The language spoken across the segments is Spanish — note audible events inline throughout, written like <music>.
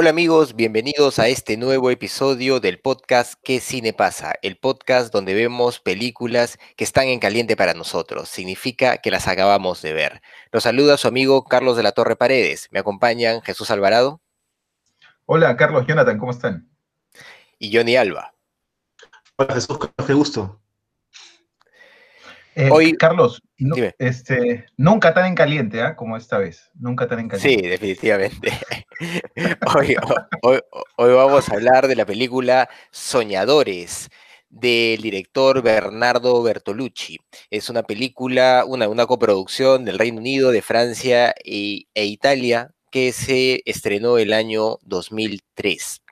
Hola amigos, bienvenidos a este nuevo episodio del podcast ¿Qué cine pasa? El podcast donde vemos películas que están en caliente para nosotros. Significa que las acabamos de ver. Los saluda su amigo Carlos de la Torre Paredes. Me acompañan Jesús Alvarado. Hola Carlos, Jonathan, ¿cómo están? Y Johnny Alba. Hola Jesús, qué gusto. Eh, Hoy, Carlos, este, nunca tan en caliente, ¿eh? como esta vez. Nunca tan en caliente. Sí, definitivamente. <laughs> hoy, hoy, vamos a hablar de la película Soñadores del director Bernardo Bertolucci. Es una película, una, una coproducción del Reino Unido, de Francia e, e Italia que se estrenó el año 2003.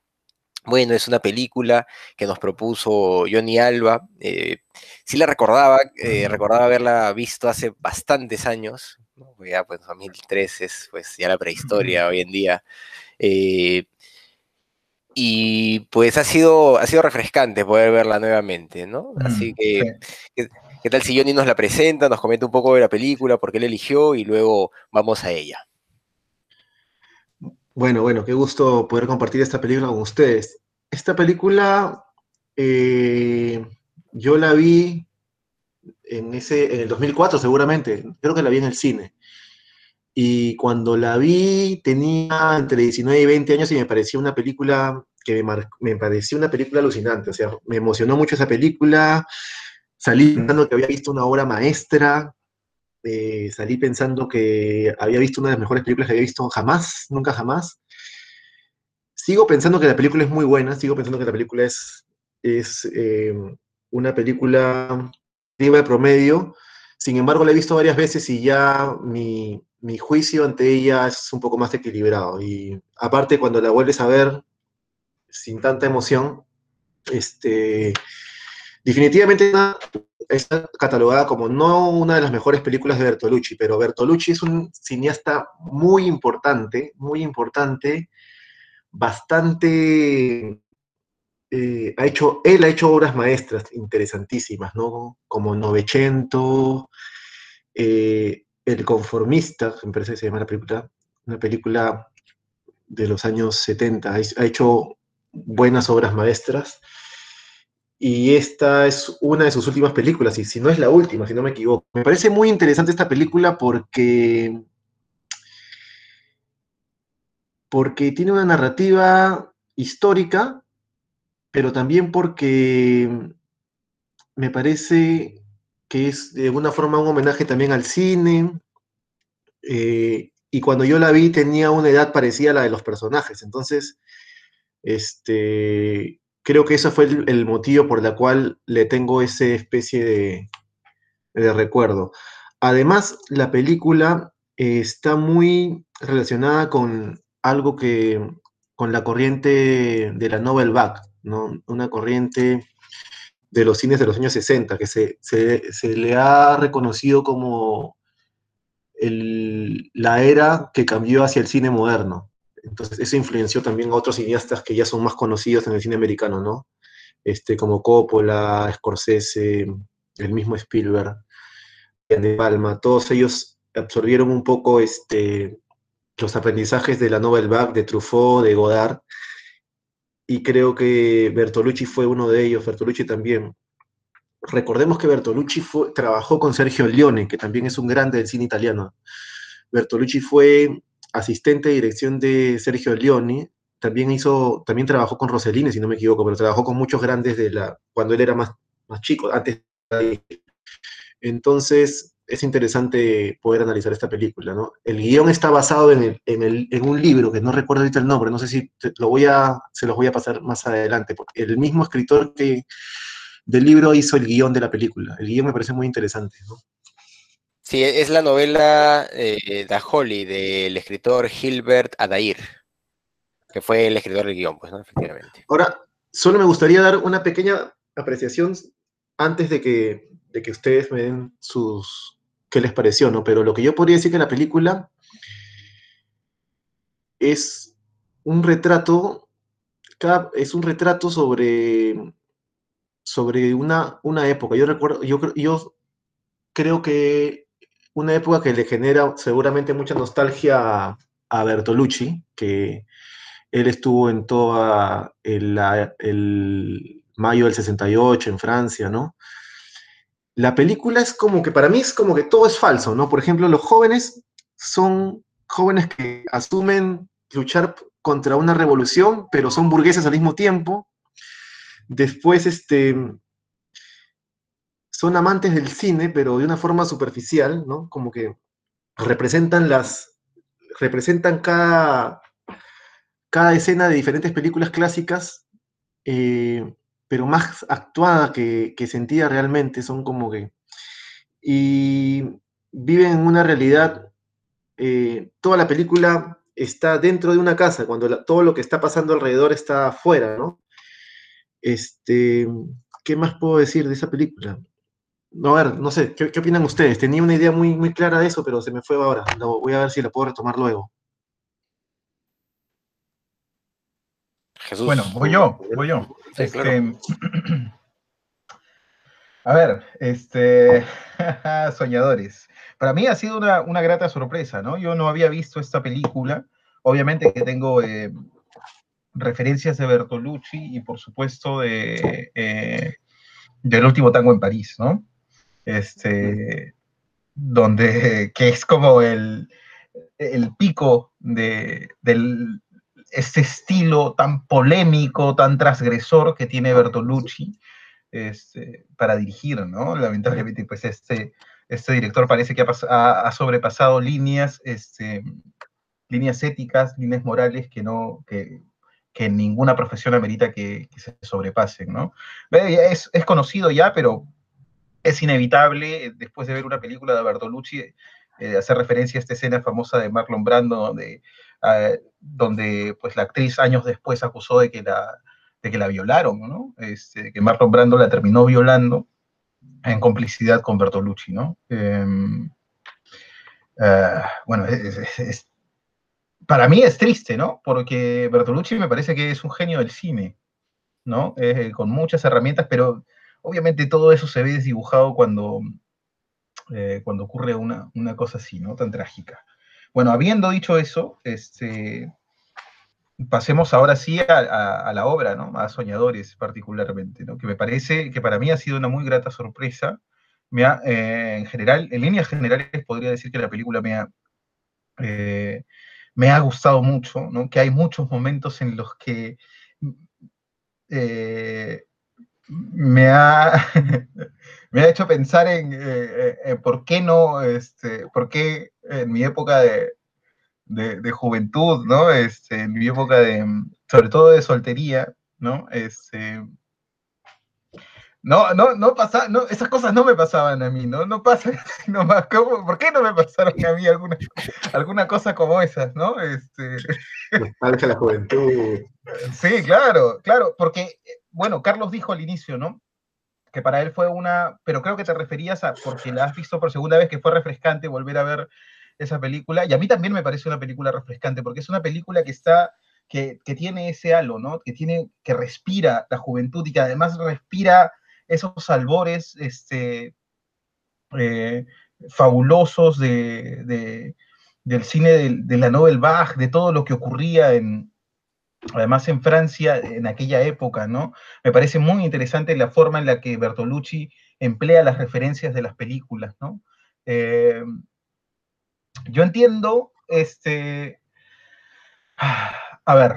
Bueno, es una película que nos propuso Johnny Alba. Eh, sí la recordaba, eh, recordaba haberla visto hace bastantes años. Ya, pues 2003 es pues ya la prehistoria hoy en día. Eh, y pues ha sido, ha sido refrescante poder verla nuevamente, ¿no? Así que, ¿qué, tal si Johnny nos la presenta, nos comenta un poco de la película, por qué la eligió y luego vamos a ella? Bueno, bueno, qué gusto poder compartir esta película con ustedes. Esta película eh, yo la vi en, ese, en el 2004 seguramente, creo que la vi en el cine. Y cuando la vi tenía entre 19 y 20 años y me pareció una película que me, me pareció una película alucinante, o sea, me emocionó mucho esa película, salí pensando que había visto una obra maestra, eh, salí pensando que había visto una de las mejores películas que había visto jamás, nunca jamás. Sigo pensando que la película es muy buena, sigo pensando que la película es, es eh, una película de promedio, sin embargo la he visto varias veces y ya mi, mi juicio ante ella es un poco más equilibrado. Y aparte cuando la vuelves a ver sin tanta emoción, este, definitivamente está catalogada como no una de las mejores películas de Bertolucci, pero Bertolucci es un cineasta muy importante, muy importante, bastante... Eh, ha hecho, él ha hecho obras maestras interesantísimas, ¿no? Como Novecento, eh, El Conformista, me parece que se llama la película, una película de los años 70, ha hecho buenas obras maestras y esta es una de sus últimas películas, y si no es la última, si no me equivoco. Me parece muy interesante esta película porque, porque tiene una narrativa histórica, pero también porque me parece que es de alguna forma un homenaje también al cine. Eh, y cuando yo la vi tenía una edad parecida a la de los personajes, entonces, este, creo que ese fue el, motivo por el cual le tengo esa especie de, recuerdo. Además, la película eh, está muy relacionada con algo que, con la corriente de la novel back, ¿no? Una corriente de los cines de los años 60, que se, le ha reconocido como la era que cambió hacia el cine moderno. Entonces, eso influenció también a otros cineastas que ya son más conocidos en el cine americano, ¿no? Este, como Coppola, Scorsese, el mismo Spielberg, De Palma, todos ellos absorbieron un poco este, los aprendizajes de la Novel Vague, de Truffaut, de Godard, y creo que Bertolucci fue uno de ellos, Bertolucci también. Recordemos que Bertolucci trabajó con Sergio Leone, que también es un grande del cine italiano. Bertolucci fue asistente de dirección de Sergio Leone, también hizo, también trabajó con Rossellini, si no me equivoco, pero trabajó con muchos grandes de la, cuando él era más, más chico, antes de Entonces, es interesante poder analizar esta película, ¿no? El guion está basado en, en, un libro, que no recuerdo ahorita el nombre, no sé si lo voy a, se los voy a pasar más adelante, porque el mismo escritor que del libro hizo el guion de la película. El guion me parece muy interesante, ¿no? Sí, es la novela eh, Da Holly del escritor Gilbert Adair, que fue el escritor del guion, pues, ¿no? Efectivamente. Ahora, solo me gustaría dar una pequeña apreciación antes de que, de que ustedes me den sus, qué les pareció, ¿no? Pero lo que yo podría decir que la película es un retrato, es un retrato sobre, sobre una, una época. Yo recuerdo, yo, yo creo que una época que le genera seguramente mucha nostalgia a, Bertolucci, que él estuvo en toda el, el mayo del 68 en Francia, ¿no? la película es como que para mí es como que todo es falso, ¿no? Por ejemplo, los jóvenes son jóvenes que asumen luchar contra una revolución, pero son burgueses al mismo tiempo. Después, este, son amantes del cine, pero de una forma superficial, ¿no? Como que representan las, representan cada, cada escena de diferentes películas clásicas eh, pero más actuada que, sentida realmente, son como que... Y viven en una realidad, eh, toda la película está dentro de una casa, cuando todo lo que está pasando alrededor está afuera, ¿no? Este, ¿Qué más puedo decir de esa película? No, a ver, no sé, ¿qué, opinan ustedes? Tenía una idea muy, muy clara de eso, pero se me fue ahora. voy a ver si la puedo retomar luego. Bueno, voy yo, voy yo. Este, <clears throat> a ver, este, <laughs> soñadores. Para mí ha sido una, grata sorpresa, ¿no? Yo no había visto esta película. Obviamente que tengo eh, referencias de Bertolucci y por supuesto de eh, del último tango en París, ¿no? Este, donde, que es como el, el pico de, del, este estilo tan polémico, tan transgresor que tiene Bertolucci este, para dirigir, ¿no? Lamentablemente, pues este, este director parece que ha, sobrepasado líneas, este, líneas éticas, líneas morales que no, que, que ninguna profesión amerita que, se sobrepasen, ¿no? Es, es, conocido ya, pero es inevitable, después de ver una película de Bertolucci, eh, hacer referencia a esta escena famosa de Marlon Brando, donde eh, donde pues la actriz años después acusó de que la, de que la violaron, ¿no? Este, que Marlon Brando la terminó violando en complicidad con Bertolucci, ¿no? Em, eh, bueno, para mí es triste, ¿no? Porque Bertolucci me parece que es un genio del cine, ¿no? Eh, con muchas herramientas, pero obviamente todo eso se ve desdibujado cuando, cuando ocurre una, una cosa así, ¿no? Tan trágica. Bueno, habiendo dicho eso, este, pasemos ahora sí a, la obra, ¿no? A Soñadores particularmente, ¿no? Que me parece que para mí ha sido una muy grata sorpresa. Me eh, en general, en líneas generales podría decir que la película me ha, eh, me ha gustado mucho, ¿no? Que hay muchos momentos en los que eh, me ha, <laughs> me ha hecho pensar en, por qué no, este, por qué en mi época de, de, juventud, ¿no? Este, en mi época de, sobre todo de soltería, ¿no? Este, no, no, no pasa, no, esas cosas no me pasaban a mí, ¿no? No pasa <laughs> nomás, ¿por qué no me pasaron a mí alguna, alguna cosa como esas, ¿no? Este... la juventud. <laughs> Sí, claro, claro, porque, bueno, Carlos dijo al inicio, ¿no? que para él fue una, pero creo que te referías a, porque la has visto por segunda vez, que fue refrescante volver a ver esa película. Y a mí también me parece una película refrescante, porque es una película que está, que, tiene ese halo, ¿no? Que tiene, que respira la juventud y que además respira esos albores, este, eh, fabulosos de, del cine de, de, la Nouvelle Bach, de todo lo que ocurría en, además en Francia en aquella época, ¿no? Me parece muy interesante la forma en la que Bertolucci emplea las referencias de las películas, ¿no? Eh, yo entiendo, este, a ver,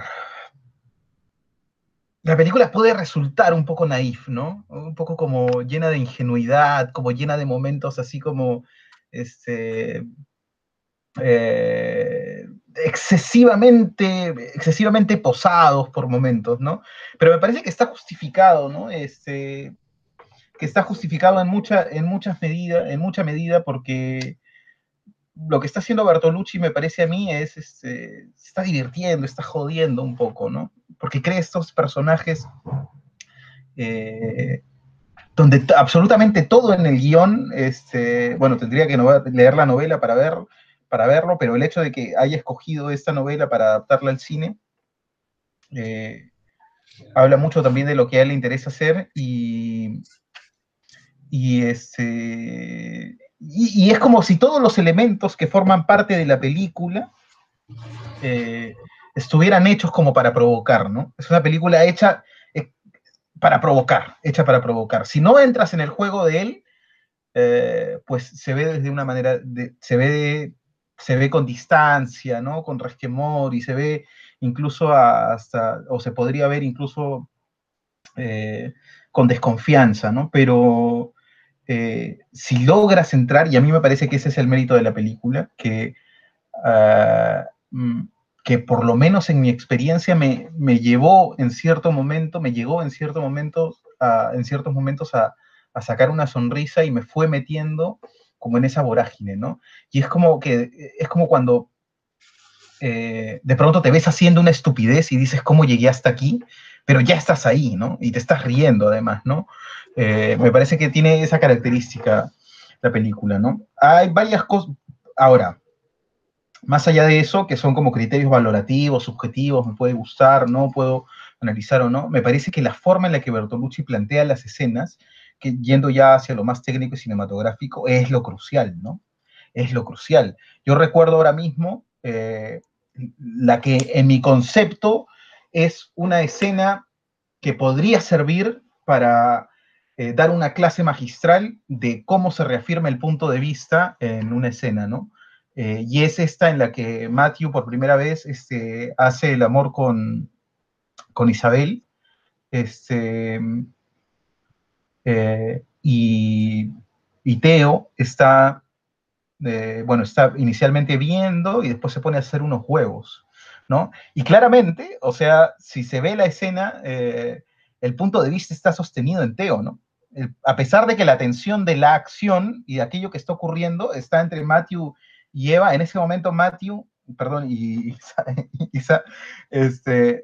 la película puede resultar un poco naif, ¿no? Un poco como llena de ingenuidad, como llena de momentos así como, este, eh, excesivamente, excesivamente posados por momentos, ¿no? Pero me parece que está justificado, ¿no? Este, que está justificado en mucha, en muchas medidas, en mucha medida, porque lo que está haciendo Bertolucci, me parece a mí, es, este, se está divirtiendo, está jodiendo un poco, ¿no? Porque crea estos personajes eh, donde absolutamente todo en el guion, este, bueno, tendría que leer la novela para, ver, para verlo, pero el hecho de que haya escogido esta novela para adaptarla al cine, eh, habla mucho también de lo que a él le interesa hacer y, y, este, y, es como si todos los elementos que forman parte de la película eh, estuvieran hechos como para provocar, ¿no? Es una película hecha eh, para provocar, hecha para provocar. Si no entras en el juego de él, pues se ve desde una manera, se, ve, se ve con distancia, ¿no? Con resquemor y se ve incluso hasta, o se podría ver incluso con desconfianza, ¿no? Pero eh, si logras entrar, y a mí me parece que ese es el mérito de la película, que, ah, mm, que por lo menos en mi experiencia me, llevó en cierto momento, me llegó en cierto momento, en ciertos momentos a, sacar una sonrisa y me fue metiendo como en esa vorágine, ¿no? Y es como que, es como cuando eh, de pronto te ves haciendo una estupidez y dices, ¿cómo llegué hasta aquí? Pero ya estás ahí, ¿no? Y te estás riendo además, ¿no? Eh, me parece que tiene esa característica la película, ¿no? Hay varias cosas. Ahora, más allá de eso, que son como criterios valorativos, subjetivos, me puede gustar, no puedo analizar o no, me parece que la forma en la que Bertolucci plantea las escenas, que yendo ya hacia lo más técnico y cinematográfico, es lo crucial, ¿no? Es lo crucial. Yo recuerdo ahora mismo eh, la que en mi concepto es una escena que podría servir para eh, dar una clase magistral de cómo se reafirma el punto de vista en una escena, ¿no? Eh, y es esta en la que Matthew por primera vez este, hace el amor con, con Isabel, este, eh, y, y, Teo está, bueno, está inicialmente viendo y después se pone a hacer unos huevos, ¿no? Y claramente, o sea, si se ve la escena, el punto de vista está sostenido en Teo, ¿no? a pesar de que la tensión de la acción y de aquello que está ocurriendo está entre Matthew y Eva, en ese momento Matthew, perdón, y Isa, <laughs> este,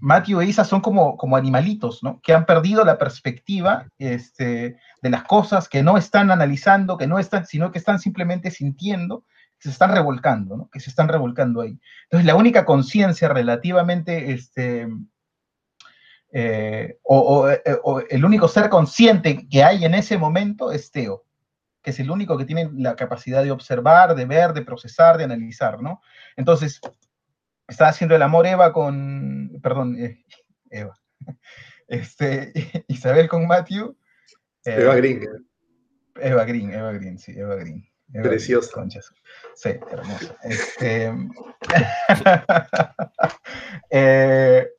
Matthew e Isa son como, como animalitos, ¿no? Que han perdido la perspectiva este, de las cosas, que no están analizando, que no están, sino que están simplemente sintiendo, que se están revolcando, ¿no? Que se están revolcando ahí. Entonces, la única conciencia relativamente, este, eh, eh, o, el único ser consciente que hay en ese momento es Teo, que es el único que tiene la capacidad de observar, de ver, de procesar, de analizar, ¿no? Entonces, está haciendo el amor Eva con, perdón, eh, Eva, <laughs> este, <laughs> Isabel con Matthew. Eva Green. Eva Green, Eva Green, sí, Eva Green. Preciosa. Sí, hermosa. Este, <laughs> eh,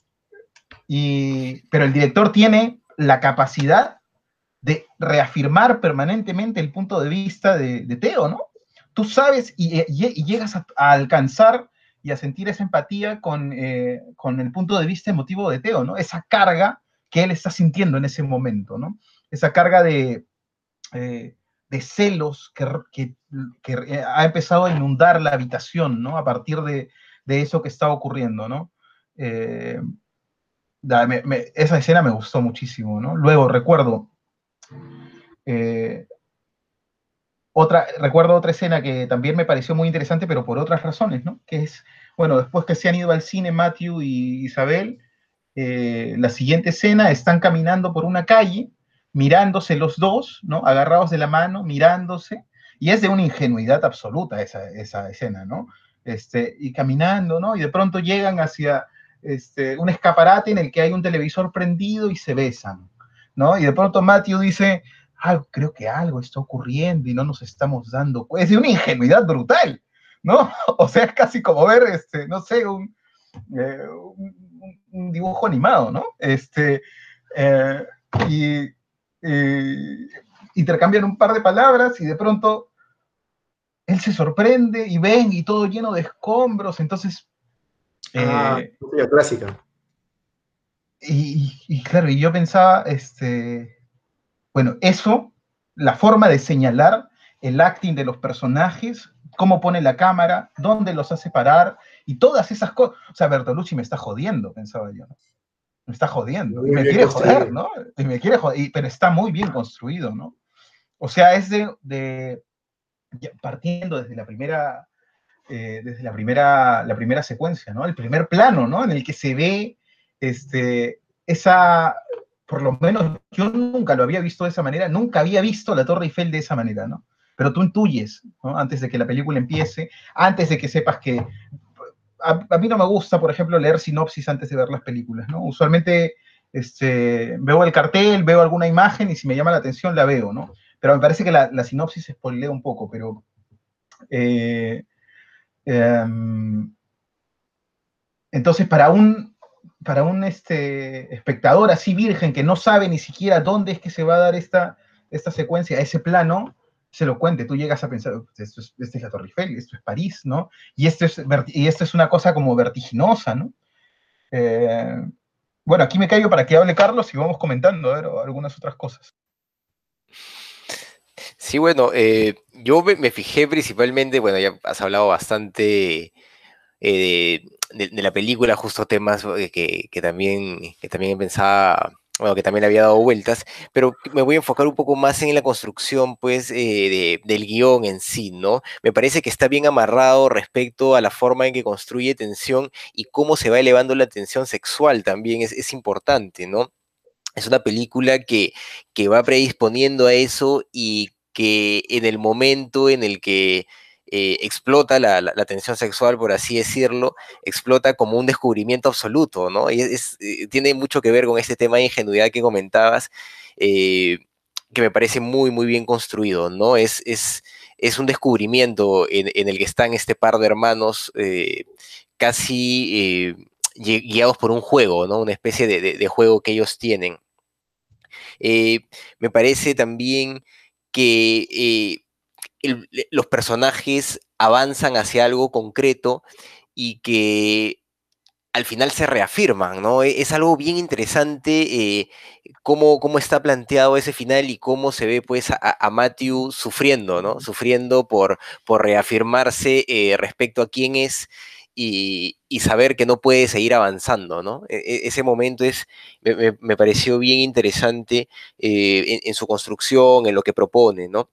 pero el director tiene la capacidad de reafirmar permanentemente el punto de vista de, Teo, ¿no? Tú sabes y, llegas a, alcanzar y a sentir esa empatía con, eh, con, el punto de vista emotivo de Teo, ¿no? Esa carga que él está sintiendo en ese momento, ¿no? Esa carga de, eh, de celos que, que, ha empezado a inundar la habitación, ¿no? A partir de, de eso que está ocurriendo, ¿no? Eh, esa escena me gustó muchísimo, ¿no? Luego recuerdo eh, recuerdo otra escena que también me pareció muy interesante, pero por otras razones, ¿no? Que es, bueno, después que se han ido al cine Matthew y Isabel, eh, la siguiente escena están caminando por una calle, mirándose los dos, ¿no? Agarrados de la mano, mirándose, y es de una ingenuidad absoluta esa, esa escena, ¿no? Este, y caminando, ¿no? Y de pronto llegan hacia este, un escaparate en el que hay un televisor prendido y se besan, ¿no? Y de pronto Matthew dice, ah, creo que algo está ocurriendo y no nos estamos dando cuenta. Es de una ingenuidad brutal, ¿no? <laughs> O sea, es casi como ver, este, no sé, un, eh, dibujo animado, ¿no? Este, eh, y intercambian un par de palabras y de pronto él se sorprende y ven y todo lleno de escombros, entonces Ah, eh, clásica. Y, claro, y yo pensaba, este, Bueno, eso, la forma de señalar el acting de los personajes, cómo pone la cámara, dónde los hace parar y todas esas cosas. O sea, Bertolucci me está jodiendo, pensaba yo. Me está jodiendo. Y me quiere joder, ¿no? Y me quiere joder, pero está muy bien construido, ¿no? O sea, es de, de partiendo desde la primera, eh, desde la primera, la primera secuencia, ¿no? El primer plano, ¿no? En el que se ve este, esa, por lo menos yo nunca lo había visto de esa manera, nunca había visto la Torre Eiffel de esa manera, ¿no? Pero tú intuyes, ¿no? Antes de que la película empiece, antes de que sepas que... A, mí no me gusta, por ejemplo, leer sinopsis antes de ver las películas, ¿no? Usualmente este, veo el cartel, veo alguna imagen y si me llama la atención la veo, ¿no? Pero me parece que la, la sinopsis spoilea un poco, pero... Eh, em, entonces, para un, para un este, espectador así virgen que no sabe ni siquiera dónde es que se va a dar esta, esta secuencia, ese plano, se lo cuente. Tú llegas a pensar, esto es, es la Torre Eiffel, esto es París, ¿no? Y esto es, y esto es una cosa como vertiginosa, ¿no? Eh, bueno, aquí me caigo para que hable Carlos y vamos comentando algunas otras cosas. Sí, bueno, eh, yo me, fijé principalmente, bueno, ya has hablado bastante eh, de, la película, justo temas eh, que, también, que también pensaba, bueno, que también había dado vueltas, pero me voy a enfocar un poco más en la construcción, pues, del guion en sí, ¿no? Me parece que está bien amarrado respecto a la forma en que construye tensión y cómo se va elevando la tensión sexual también es, es importante, ¿no? Es una película que, que va predisponiendo a eso y que en el momento en el que eh, explota la, tensión sexual, por así decirlo, explota como un descubrimiento absoluto, ¿no? Y eh, tiene mucho que ver con este tema de ingenuidad que comentabas, eh, que me parece muy, muy bien construido, ¿no? Es, es, es un descubrimiento en, el que están este par de hermanos casi guiados por un juego, ¿no? Una especie de juego que ellos tienen. me parece también que los personajes avanzan hacia algo concreto y que al final se reafirman, ¿no? E, es algo bien interesante eh, cómo, cómo, está planteado ese final y cómo se ve pues a, Matthew sufriendo, ¿no? Sufriendo por, por reafirmarse eh, respecto a quién es y, saber que no puede seguir avanzando, ¿no? E, e, ese momento es, me, pareció bien interesante eh, en, su construcción, en lo que propone, ¿no?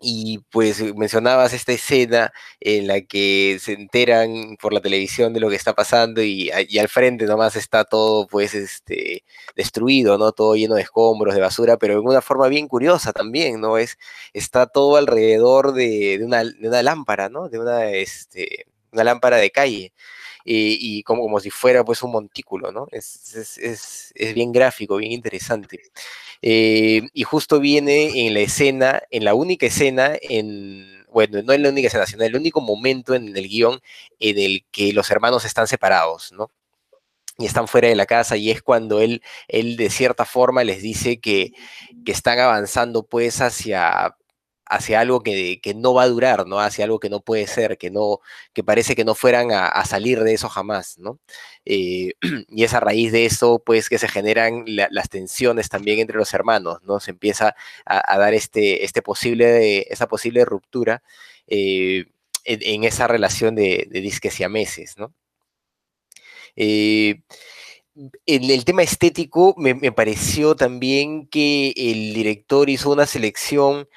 Y pues mencionabas esta escena en la que se enteran por la televisión de lo que está pasando y, al frente nomás está todo pues este destruido, ¿no? Todo lleno de escombros, de basura, pero en una forma bien curiosa también, ¿no? Es, está todo alrededor de, una, de una lámpara, ¿no? De una, este, una lámpara de calle. Y como, como si fuera pues un montículo, ¿no? Es, es, es, bien gráfico, bien interesante. Eh, y justo viene en la escena, en la única escena, en, bueno, no en la única escena, sino en el único momento en el guion en el que los hermanos están separados, ¿no? y están fuera de la casa y es cuando él, él de cierta forma les dice que, que están avanzando pues hacia hacia algo que, no va a durar, ¿no? Hacia algo que no puede ser, que no, que parece que no fueran a, salir de eso jamás, ¿no? Eh, <clears throat> y es a raíz de eso, pues, que se generan las tensiones también entre los hermanos, ¿no? Se empieza a, dar este, este posible, esa posible ruptura eh, en, esa relación de, de disques y a meses, ¿no? Eh, en el tema estético me, me, pareció también que el director hizo una selección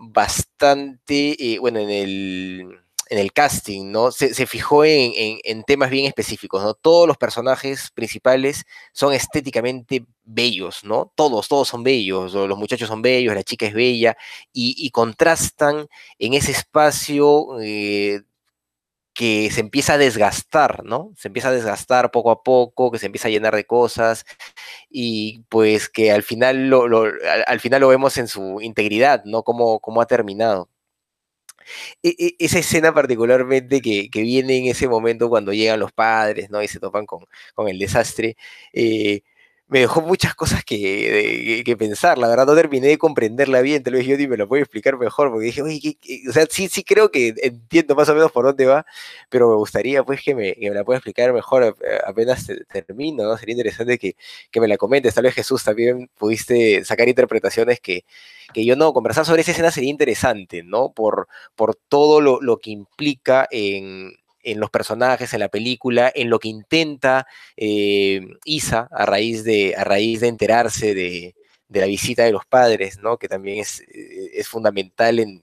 bastante, eh, bueno, en el, en el casting, ¿no? Se, fijó en, en, temas bien específicos, ¿no? Todos los personajes principales son estéticamente bellos, ¿no? Todos, todos son bellos, los muchachos son bellos, la chica es bella, y, contrastan en ese espacio eh, que se empieza a desgastar, ¿no? Se empieza a desgastar poco a poco, que se empieza a llenar de cosas y pues que al final lo, al, final lo vemos en su integridad, ¿no? Cómo, cómo ha terminado. E, e, esa escena particularmente que, viene en ese momento cuando llegan los padres, ¿no? Y se topan con, con el desastre, eh, me dejó muchas cosas que, que, pensar, la verdad no terminé de comprenderla bien, tal vez yo ni me lo puedo explicar mejor, porque dije, oye, o sea, sí, sí creo que entiendo más o menos por dónde va, pero me gustaría pues que me, que me la pueda explicar mejor eh, apenas termino, ¿no? Sería interesante que, que, me la comentes, tal vez Jesús también pudiste sacar interpretaciones que, que yo no, conversar sobre esa escena sería interesante, ¿no? Por, por todo lo, lo que implica en, en los personajes, en la película, en lo que intenta eh, Isa a raíz, de, a raíz de enterarse de, la visita de los padres, ¿no? que también es, eh, es fundamental en,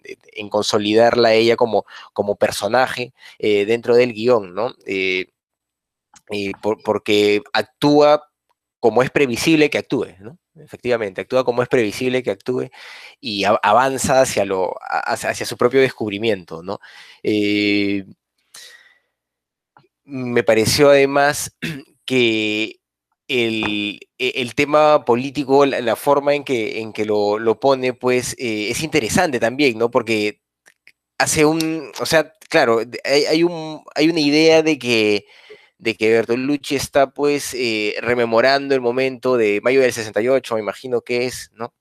consolidarla a ella como, como personaje eh, dentro del guion, ¿no? porque actúa como es previsible que actúe, ¿no? Efectivamente, actúa como es previsible que actúe y avanza hacia, lo, hacia, su propio descubrimiento, ¿no? Me pareció además <clears throat> que el, e, tema político, la, forma en que, en que lo, pone, pues eh, es interesante también, ¿no? Porque hace un, o sea, claro, hay, un, hay una idea de que, de que Bertolucci está pues eh, rememorando el momento de mayo del 68, me imagino que es, ¿no?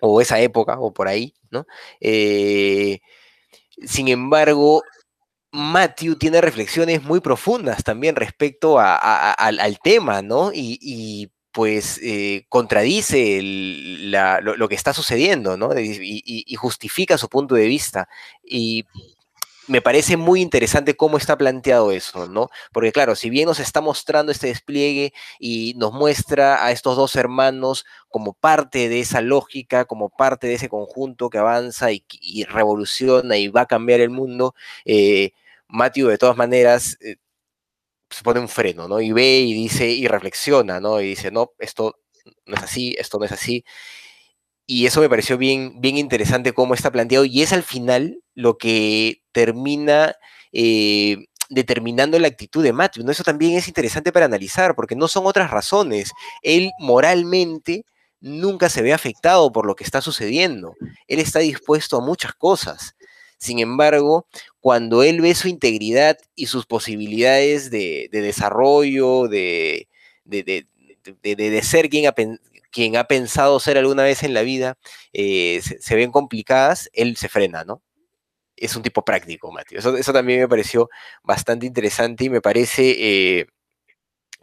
O esa época, o por ahí, ¿no? Eh, sin embargo, Matthew tiene reflexiones muy profundas también respecto al, tema, ¿no? Y, pues eh, contradice lo, que está sucediendo, ¿no? Y, justifica su punto de vista. Y me parece muy interesante cómo está planteado eso, ¿no? Porque claro, si bien nos está mostrando este despliegue y nos muestra a estos dos hermanos como parte de esa lógica, como parte de ese conjunto que avanza y, revoluciona y va a cambiar el mundo, eh, Matthew de todas maneras eh, se pone un freno, ¿no? Y ve y dice y reflexiona, ¿no? Y dice, no, esto no es así, esto no es así. Y eso me pareció bien, bien interesante cómo está planteado y es al final lo que termina eh, determinando la actitud de Matthew. ¿no? Eso también es interesante para analizar porque no son otras razones. Él moralmente nunca se ve afectado por lo que está sucediendo. Él está dispuesto a muchas cosas. Sin embargo, cuando él ve su integridad y sus posibilidades de, desarrollo, de, de, ser quien ha, quien ha, pensado ser alguna vez en la vida, eh, se, ven complicadas, él se frena, ¿no? Es un tipo práctico, Mateo. Eso, también me pareció bastante interesante y me parece... Eh,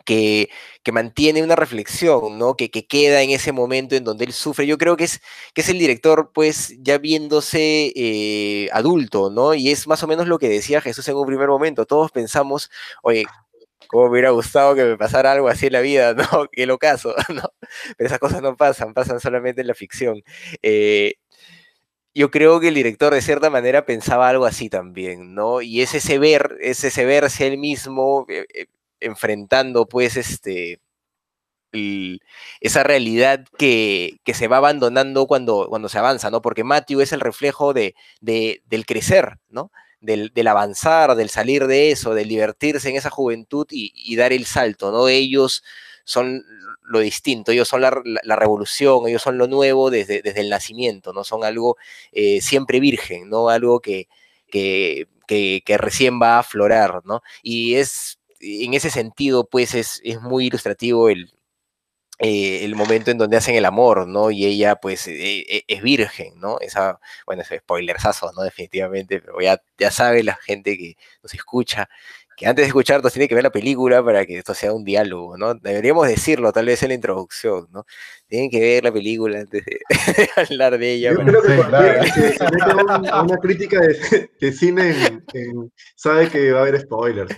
que, mantiene una reflexión, ¿no? Que, queda en ese momento en donde él sufre. Yo creo que es, que es el director, pues, ya viéndose eh, adulto, ¿no? Y es más o menos lo que decía Jesús en un primer momento. Todos pensamos, oye, cómo me hubiera gustado que me pasara algo así en la vida, <laughs> ¿no? Que lo caso, <laughs> ¿no? Pero esas cosas no pasan, pasan solamente en la ficción. Eh, yo creo que el director de cierta manera pensaba algo así también, ¿no? Y es ese ver, es ese verse él mismo, eh, enfrentando pues este, esa realidad que, se va abandonando cuando, cuando se avanza, ¿no? Porque Matthew es el reflejo de, del crecer, ¿no? Del, avanzar, del salir de eso, del divertirse en esa juventud y, dar el salto, ¿no? Ellos son lo distinto, ellos son la, revolución, ellos son lo nuevo desde, desde, el nacimiento, ¿no? Son algo eh, siempre virgen, ¿no? Algo que, que, que, recién va a aflorar, ¿no? Y es en ese sentido, pues es, muy ilustrativo el, eh, el momento en donde hacen el amor, ¿no? Y ella, pues, eh, eh, es virgen, ¿no? Esa, bueno, es spoilersazo, ¿no? Definitivamente, pero ya, ya sabe la gente que nos escucha que antes de escucharnos tiene que ver la película para que esto sea un diálogo, ¿no? Deberíamos decirlo tal vez en la introducción, ¿no? Tienen que ver la película antes de, <laughs> hablar de ella. Yo creo que cualquier una, crítica de, cine sabe que va a haber spoilers.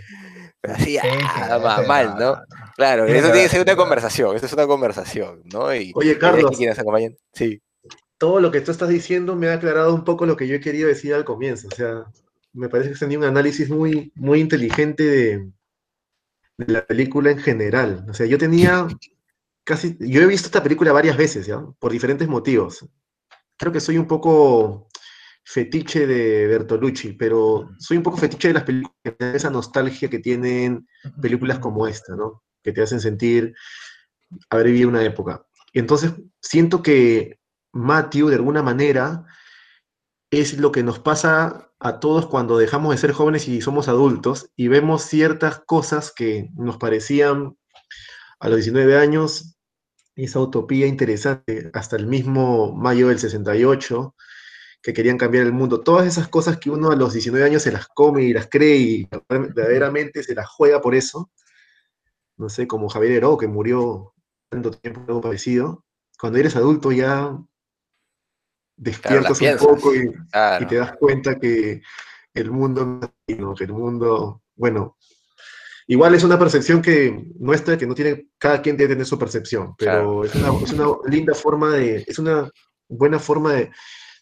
Así, ah, mal, ¿no? Claro, eso tiene que ser una conversación, esto es una conversación, ¿no? Oye, Carlos. acompañan. Sí. Todo lo que tú estás diciendo me ha aclarado un poco lo que yo he querido decir al comienzo. O sea, me parece que tenía un análisis muy, muy inteligente de, de la película en general. O sea, yo tenía casi. Yo he visto esta película varias veces, ¿ya? Por diferentes motivos. Creo que soy un poco fetiche de Bertolucci, pero soy un poco fetiche de las películas, de esa nostalgia que tienen películas como esta, ¿no? Que te hacen sentir haber vivido una época. Y entonces siento que Matthew, de alguna manera, es lo que nos pasa a todos cuando dejamos de ser jóvenes y somos adultos y vemos ciertas cosas que nos parecían a los 19 años esa utopía interesante hasta el mismo mayo del 68, que querían cambiar el mundo. Todas esas cosas que uno a los 19 años se las come y las cree y verdaderamente se las juega por eso. No sé, como Javier Heró, que murió tanto tiempo, algo parecido. Cuando eres adulto ya despiertas un poco y, te das cuenta que el mundo, que el mundo, bueno, igual es una percepción que nuestra, que no tiene, cada quien tiene que tener su percepción, pero es, una, es, una, linda forma de, es una buena forma de,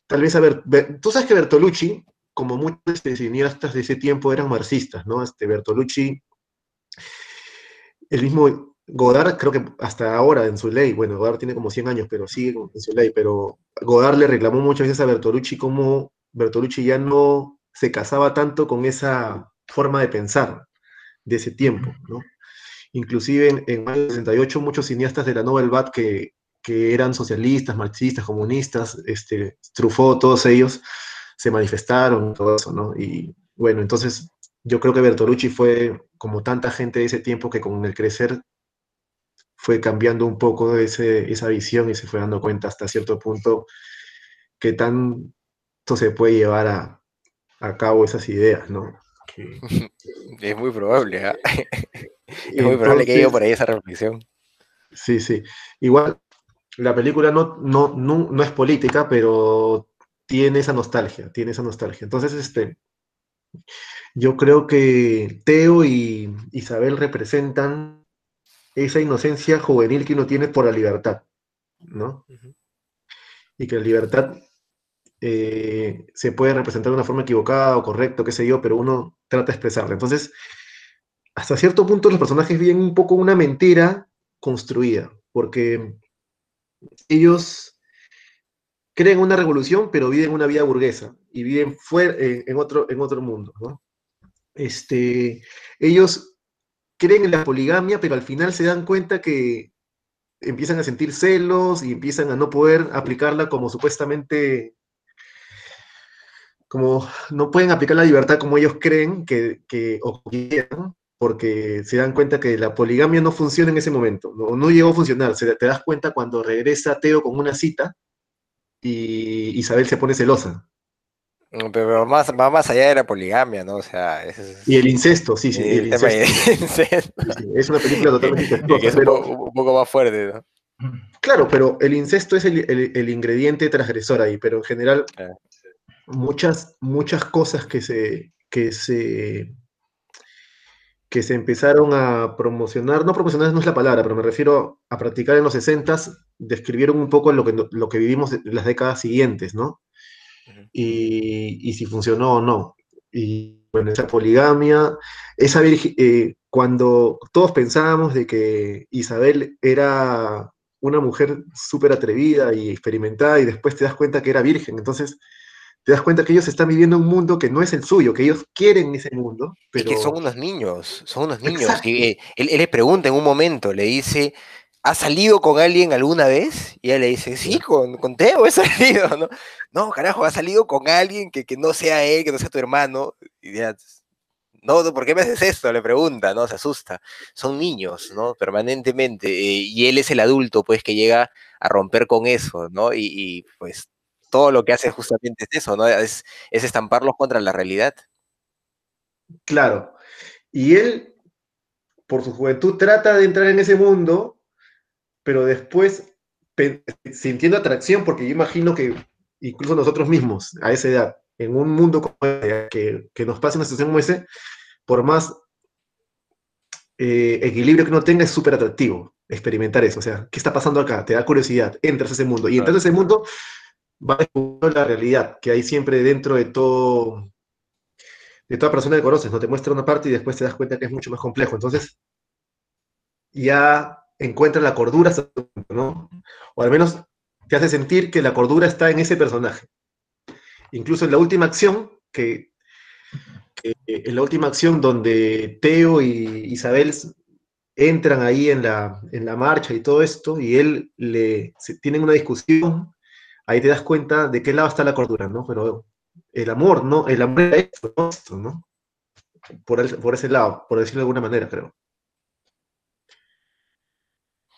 tal vez, a ver, tú sabes que Bertolucci, como muchos cineastas de ese tiempo eran marxistas, ¿no? Este Bertolucci, el mismo Godard, creo que hasta ahora en su ley, bueno, Godard tiene como 100 años, pero sigue en su ley, pero Godard le reclamó muchas veces a Bertolucci como Bertolucci ya no se casaba tanto con esa forma de pensar de ese tiempo, ¿no? Inclusive en, en 68 muchos cineastas de la Nouvelle Vague que, que eran socialistas, marxistas, comunistas, este, Truffaut, todos ellos se manifestaron, todo eso, ¿no? Y bueno, entonces yo creo que Bertolucci fue como tanta gente de ese tiempo que con el crecer fue cambiando un poco ese, esa visión y se fue dando cuenta hasta cierto punto que tanto se puede llevar a, a cabo esas ideas, ¿no? <laughs> Es muy probable, ¿eh? <laughs> es muy probable que llegue por ahí esa reflexión. Sí, sí. Igual, la película no, no, no, no, es política, pero tiene esa nostalgia, tiene esa nostalgia. Entonces, este, yo creo que Teo y Isabel representan esa inocencia juvenil que uno tiene por la libertad, ¿no? Y que la libertad eh, se puede representar de una forma equivocada o correcta, qué sé yo, pero uno trata de expresarla. Entonces, hasta cierto punto los personajes viven un poco una mentira construida, porque ellos creen una revolución, pero viven una vida burguesa y viven fuera, en, otro, en otro mundo. Este, ellos creen en la poligamia, pero al final se dan cuenta que empiezan a sentir celos y empiezan a no poder aplicarla como supuestamente, como no pueden aplicar la libertad como ellos creen que, que porque se dan cuenta que la poligamia no funciona en ese momento, no, no llegó a funcionar. Se, te das cuenta cuando regresa Teo con una cita y Isabel se pone celosa. Mm, pero más, va más allá de la poligamia, ¿no? O sea, es, Y el incesto, sí, sí. El, incesto. <laughs> es una película totalmente <laughs> es un, poco, más fuerte, ¿no? Claro, pero el incesto es el, el ingrediente transgresor ahí, pero en general muchas, muchas cosas que se, que se que se empezaron a promocionar, no promocionar no es la palabra, pero me refiero a practicar en los 60 describieron un poco lo que, lo que vivimos en las décadas siguientes, ¿no? y, si funcionó o no. Y bueno, esa poligamia, esa eh, cuando todos pensábamos de que Isabel era una mujer súper atrevida y experimentada y después te das cuenta que era virgen, entonces te das cuenta que ellos están viviendo un mundo que no es el suyo, que ellos quieren ese mundo. Pero... que son unos niños, son unos niños. Y, él, él, le pregunta en un momento, le dice, ¿has salido con alguien alguna vez? Y ella le dice, sí, con, con Teo he <laughs> salido, ¿no? No, carajo, has salido con alguien que, que no sea él, que no sea tu hermano. Y ya, no, ¿por qué me haces esto? Le pregunta, ¿no? Se asusta. Son niños, ¿no? Permanentemente. Eh, y él es el adulto, pues, que llega a romper con eso, ¿no? Y, y, pues todo lo que hace justamente es eso, ¿no? Es, es estamparlos contra la realidad. Claro. Y él, por su juventud, trata de entrar en ese mundo, pero después sintiendo atracción, porque yo imagino que incluso nosotros mismos, a esa edad, en un mundo como este, que, que nos pase una situación como ese, por más eh, equilibrio que uno tenga, es súper atractivo experimentar eso. O sea, ¿qué está pasando acá? Te da curiosidad, entras a ese mundo. Y entras a ese mundo, va descubriendo la realidad que hay siempre dentro de todo, de toda persona que conoces. No te muestra una parte y después te das cuenta que es mucho más complejo. Entonces, ya encuentra la cordura, ¿no? O al menos te hace sentir que la cordura está en ese personaje. Incluso en la última acción, que, en la última acción donde Teo y Isabel entran ahí en la, en la marcha y todo esto, y él le tienen una discusión, ahí te das cuenta de qué lado está la cordura, ¿no? Pero el amor, ¿no? El amor es esto, ¿no? Por, el, por ese lado, por decirlo de alguna manera, creo.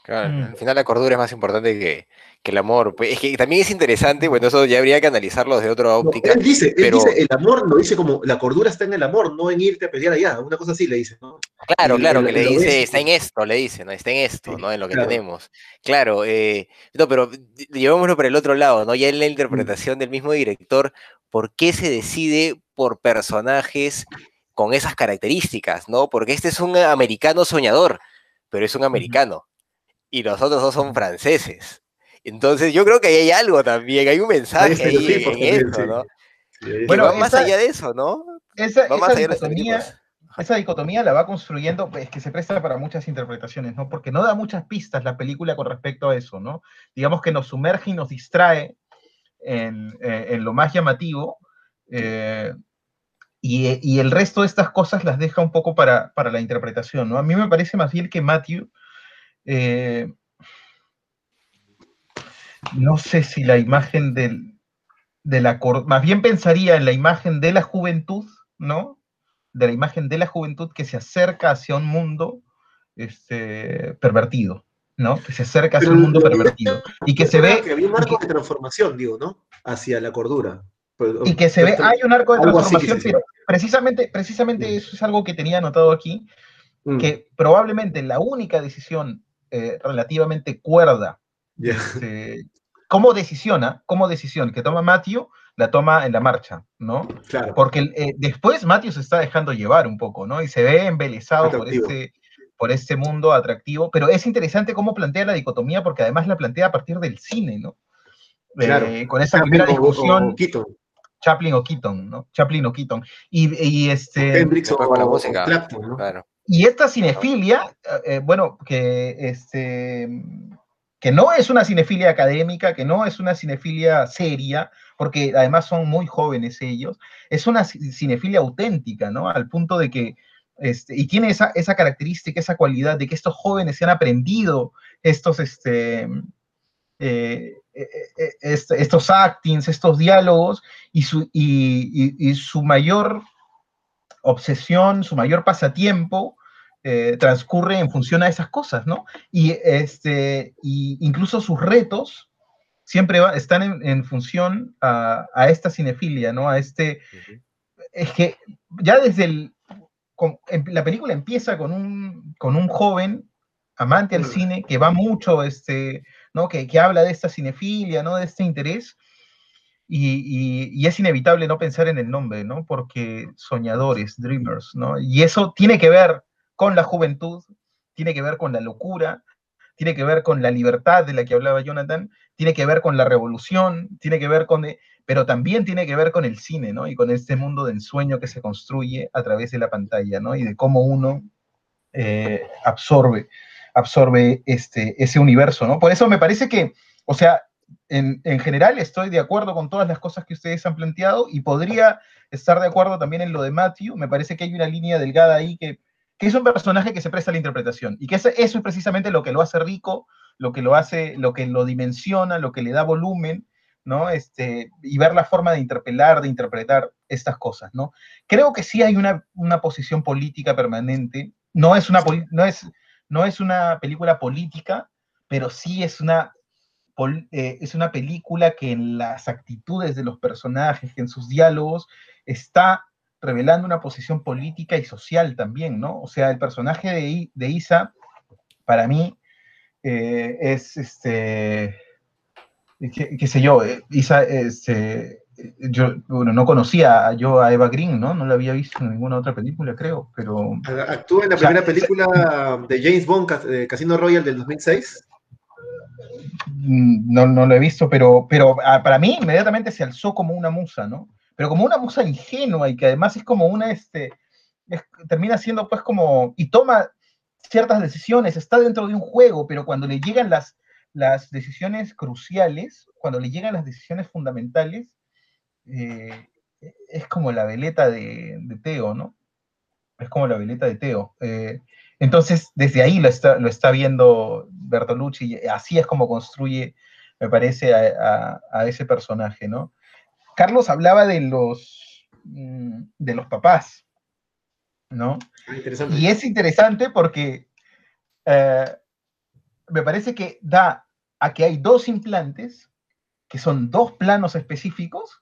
Claro, Mm. al final la cordura es más importante que, que el amor. Pues, Es que también es interesante, bueno, eso ya habría que analizarlo desde otra No, óptica. él dice, él pero- dice, el amor lo dice como, la cordura está en el amor, no en irte a pelear allá, una cosa así le dice, ¿no? Claro, claro, que le dice, ves, está en esto, le dice, ¿no? Está en esto, Sí, ¿no? En lo que claro. tenemos. Claro, eh, no, pero llevémoslo por el otro lado, ¿no? Ya en la Mm. interpretación del mismo director, ¿por qué se decide por personajes con esas características, ¿no? Porque este es un americano soñador, pero es un americano, y los otros dos son franceses. Entonces yo creo que ahí hay algo también, hay un mensaje ahí en eso, sí. ¿no? Bueno, va más allá de eso, ¿no? Esa, Va más esa allá de los dicotomía, esa dicotomía la va construyendo, es que se presta para muchas interpretaciones, ¿no? Porque no da muchas pistas la película con respecto a eso, ¿no? Digamos que nos sumerge y nos distrae en, eh, en lo más llamativo, eh, y, y el resto de estas cosas las deja un poco para, para la interpretación, ¿no? A mí me parece más bien que Matthew, eh, no sé si la imagen del, de la, más bien pensaría en la imagen de la juventud, ¿no? De la imagen de la juventud que se acerca hacia un mundo este, pervertido, ¿no? Que se acerca hacia Pero un mundo pervertido. Y que se ve, que había un que- de transformación, digo, ¿no? Hacia la cordura. Pero- y que se ve, hay un arco de transformación, pero precisamente, precisamente Mm. eso es algo que tenía anotado aquí, Mm, que probablemente la única decisión eh, relativamente cuerda ya. este, como decisiona, como decisión que toma Matthew, la toma en la marcha, ¿no? Claro. Porque eh, después Matthew se está dejando llevar un poco, ¿no? Y se ve embelesado por este, por este mundo atractivo, pero es interesante cómo plantea la dicotomía, porque además la plantea a partir del cine, ¿no? Eh, Claro. con esa Chaplin primera o- discusión, o Keaton, Chaplin o Keaton, ¿no? Chaplin o Keaton. Y, y este, Hendrix o, o Clapton, ¿no? Claro. Y esta cinefilia, eh, eh, bueno, que, este, que no es una cinefilia académica, que no es una cinefilia seria, porque además son muy jóvenes ellos, es una ci- cinefilia auténtica, ¿no? Al punto de que, este, y tiene esa, esa característica, esa cualidad de que estos jóvenes se han aprendido estos, este, eh, est- estos actings, estos diálogos, y su, y- y su mayor obsesión, su mayor pasatiempo, eh, transcurre en función a esas cosas, ¿no? Y, este, y incluso sus retos siempre va- están en, en función a, a esta cinefilia, ¿no? A este, es que ya desde el, con- em- la película empieza con un, con un joven amante al cine que va mucho, este, ¿no? Que, que habla de esta cinefilia, ¿no? De este interés. Y, es inevitable no pensar en el nombre, ¿no? Porque soñadores, dreamers, ¿no? Y eso tiene que ver con la juventud, tiene que ver con la locura, tiene que ver con la libertad de la que hablaba Jonathan, tiene que ver con la revolución, tiene que ver con, pero también tiene que ver con el cine, ¿no? Y con este mundo de ensueño que se construye a través de la pantalla, ¿no? Y de cómo uno eh, absorbe, absorbe este, ese universo, ¿no? Por eso me parece que, o sea, en, en general estoy de acuerdo con todas las cosas que ustedes han planteado y podría estar de acuerdo también en lo de Matthew. Me parece que hay una línea delgada ahí que, que es un personaje que se presta a la interpretación y que eso es precisamente lo que lo hace rico, lo que lo hace, lo que lo dimensiona, lo que le da volumen, ¿no? Este, y ver la forma de interpelar, de interpretar estas cosas, ¿no? Creo que sí hay una, una posición política permanente. No es una, no es, no es una película política, pero sí es una, eh, es una película que en las actitudes de los personajes, que en sus diálogos, está revelando una posición política y social también, ¿no? O sea, el personaje de, I- de Isa, para mí, eh, es este, qué, sé yo, eh, Isa, este, yo, bueno, no conocía a- yo a Eva Green, ¿no? No la había visto en ninguna otra película, creo, pero Actúa en la O sea, primera película de James Bond, Cas- Casino Royale del 2006. Mm, no, no lo he visto, pero, pero ah, para mí inmediatamente se alzó como una musa, ¿no? Pero como una musa ingenua y que además es como una, este, es- termina siendo pues como, y toma ciertas decisiones, está dentro de un juego, pero cuando le llegan las, las decisiones cruciales, cuando le llegan las decisiones fundamentales, eh, es como la veleta de, de Teo, ¿no? Es como la veleta de Teo. Eh, entonces, desde ahí lo está, lo está viendo Bertolucci, y así es como construye, me parece, a, a- a ese personaje, ¿no? Carlos hablaba de los, mm, de los papás, ¿no? Ah, Interesante. Y es interesante porque eh, me parece que da a que hay dos implantes, que son dos planos específicos,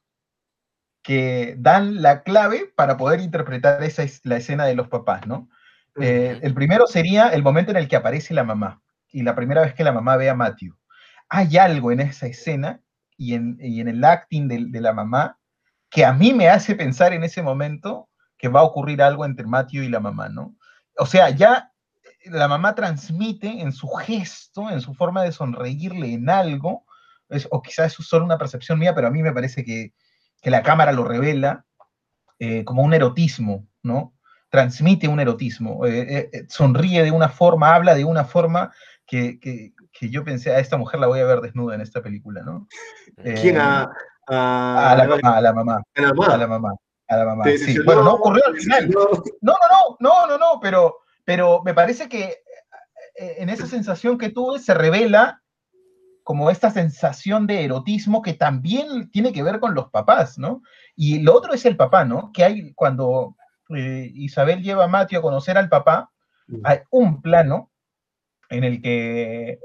que dan la clave para poder interpretar esa es la escena de los papás, ¿no? Eh, el primero sería el momento en el que aparece la mamá, y la primera vez que la mamá ve a Matthew. Hay algo en esa escena y en, el acting de, la mamá que a mí me hace pensar en ese momento que va a ocurrir algo entre Matthew y la mamá, ¿no? O sea, ya la mamá transmite en su gesto, en su forma de sonreírle en algo, es- o quizás es solo una percepción mía, pero a mí me parece que, que la cámara lo revela eh, como un erotismo, ¿no? Transmite un erotismo, eh, eh, eh, sonríe de una forma, habla de una forma que, que- que yo pensé, a esta mujer la voy a ver desnuda en esta película, ¿no? ¿Quién? A, a- a la mamá, a la mamá, a la mamá. a la mamá, a la mamá. ¿Te Sí, decepcionó? bueno, no ocurrió al ¿Te final. No, no, no, no, no, no, pero, pero me parece que en esa sensación que tuve se revela como esta sensación de erotismo que también tiene que ver con los papás, ¿no? Y lo otro es el papá, ¿no? Que hay cuando eh, Isabel lleva a Mateo a conocer al papá, hay un plano en el que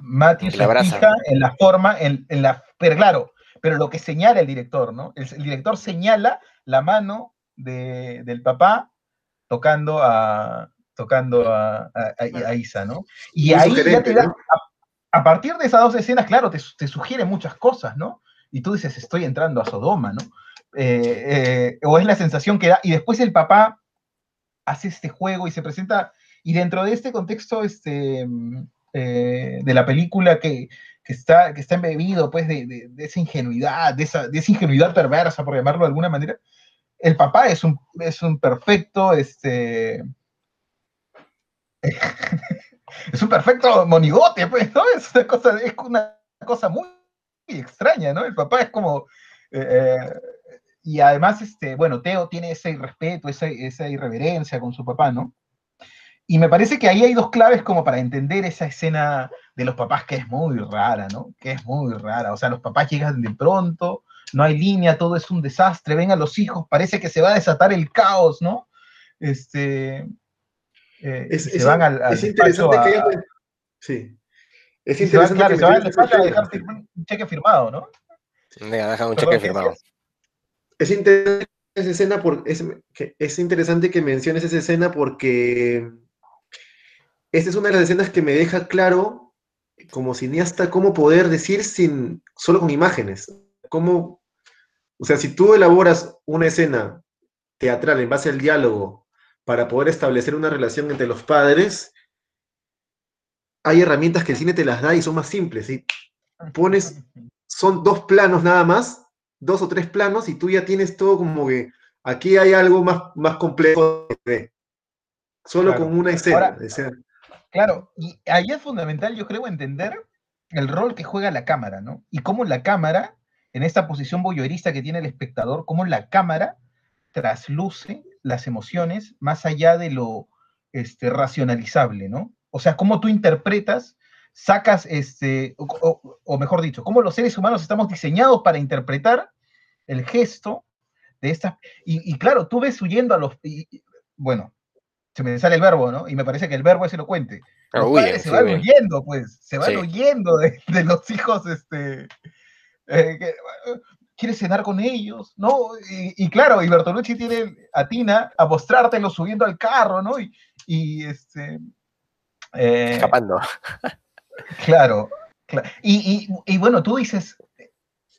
Matthew se fija en la forma, en, en la, pero claro, pero lo que señala el director, ¿no? El, el director señala la mano de- del papá tocando a tocando a, a- a- a Isa, ¿no? Y Muy ahí ya te da, ¿no? a, a partir de esas dos escenas, claro, te, te sugiere muchas cosas, ¿no? Y tú dices, estoy entrando a Sodoma, ¿no? Eh, eh, o es la sensación que da, y después el papá hace este juego y se presenta, y dentro de este contexto este, eh, de la película que, que está, que está embebido pues, de, de- esa ingenuidad, de esa, de esa ingenuidad perversa, por llamarlo de alguna manera, el papá es un, es un perfecto, este, <laughs> es un perfecto monigote, pues, ¿no? Es una cosa, muy extraña, ¿no? El papá es como... y además, este, bueno, Teo tiene ese respeto, esa, esa irreverencia con su papá, ¿no? Y me parece que ahí hay dos claves como para entender esa escena de los papás que es muy rara, ¿no? Que es muy rara. O sea, los papás llegan de pronto, no hay línea, todo es un desastre, vengan los hijos, parece que se va a desatar el caos, ¿no? Este, eh, Es, se es- van al, al es interesante a- que haya- Sí. Es y se van, interesante claro, que se van al menciones esa despacho a escena. dejar un cheque firmado, ¿no? Deja deja un Perdón, cheque ¿qué firmado. Es interesante que- menciones esa escena porque esta es una de las escenas que me deja claro, como cineasta, cómo poder decir sin solo con imágenes. Cómo, o sea, si tú elaboras una escena teatral en base al diálogo para poder establecer una relación entre los padres, hay herramientas que el cine te las da y son más simples. ¿sí? Pones son dos planos nada más, dos o tres planos, y tú ya tienes todo como que aquí hay algo más, más complejo. de- Solo Claro. con una escena. Ahora- Claro, y ahí es fundamental, yo creo, entender el rol que juega la cámara, ¿no? Y cómo la cámara, en esta posición voyeurista que tiene el espectador, cómo la cámara trasluce las emociones más allá de lo este, racionalizable, ¿no? O sea, cómo tú interpretas, sacas, este, o, o- o mejor dicho, cómo los seres humanos estamos diseñados para interpretar el gesto de estas... Y, y claro, tú ves huyendo a los... y- y- bueno, se me sale el verbo, ¿no? Y me parece que el verbo es elocuente. Ah, Los huyen, padres se van huyen. huyendo, pues, se van Sí. huyendo de, de los hijos, este, eh, que, ¿quieres cenar con ellos? ¿No? Y, claro, y Bertolucci tiene a Tina a mostrártelo subiendo al carro, ¿no? Y, y, este, eh, Escapando. <laughs> Claro, cla- Y, y- y bueno, tú dices,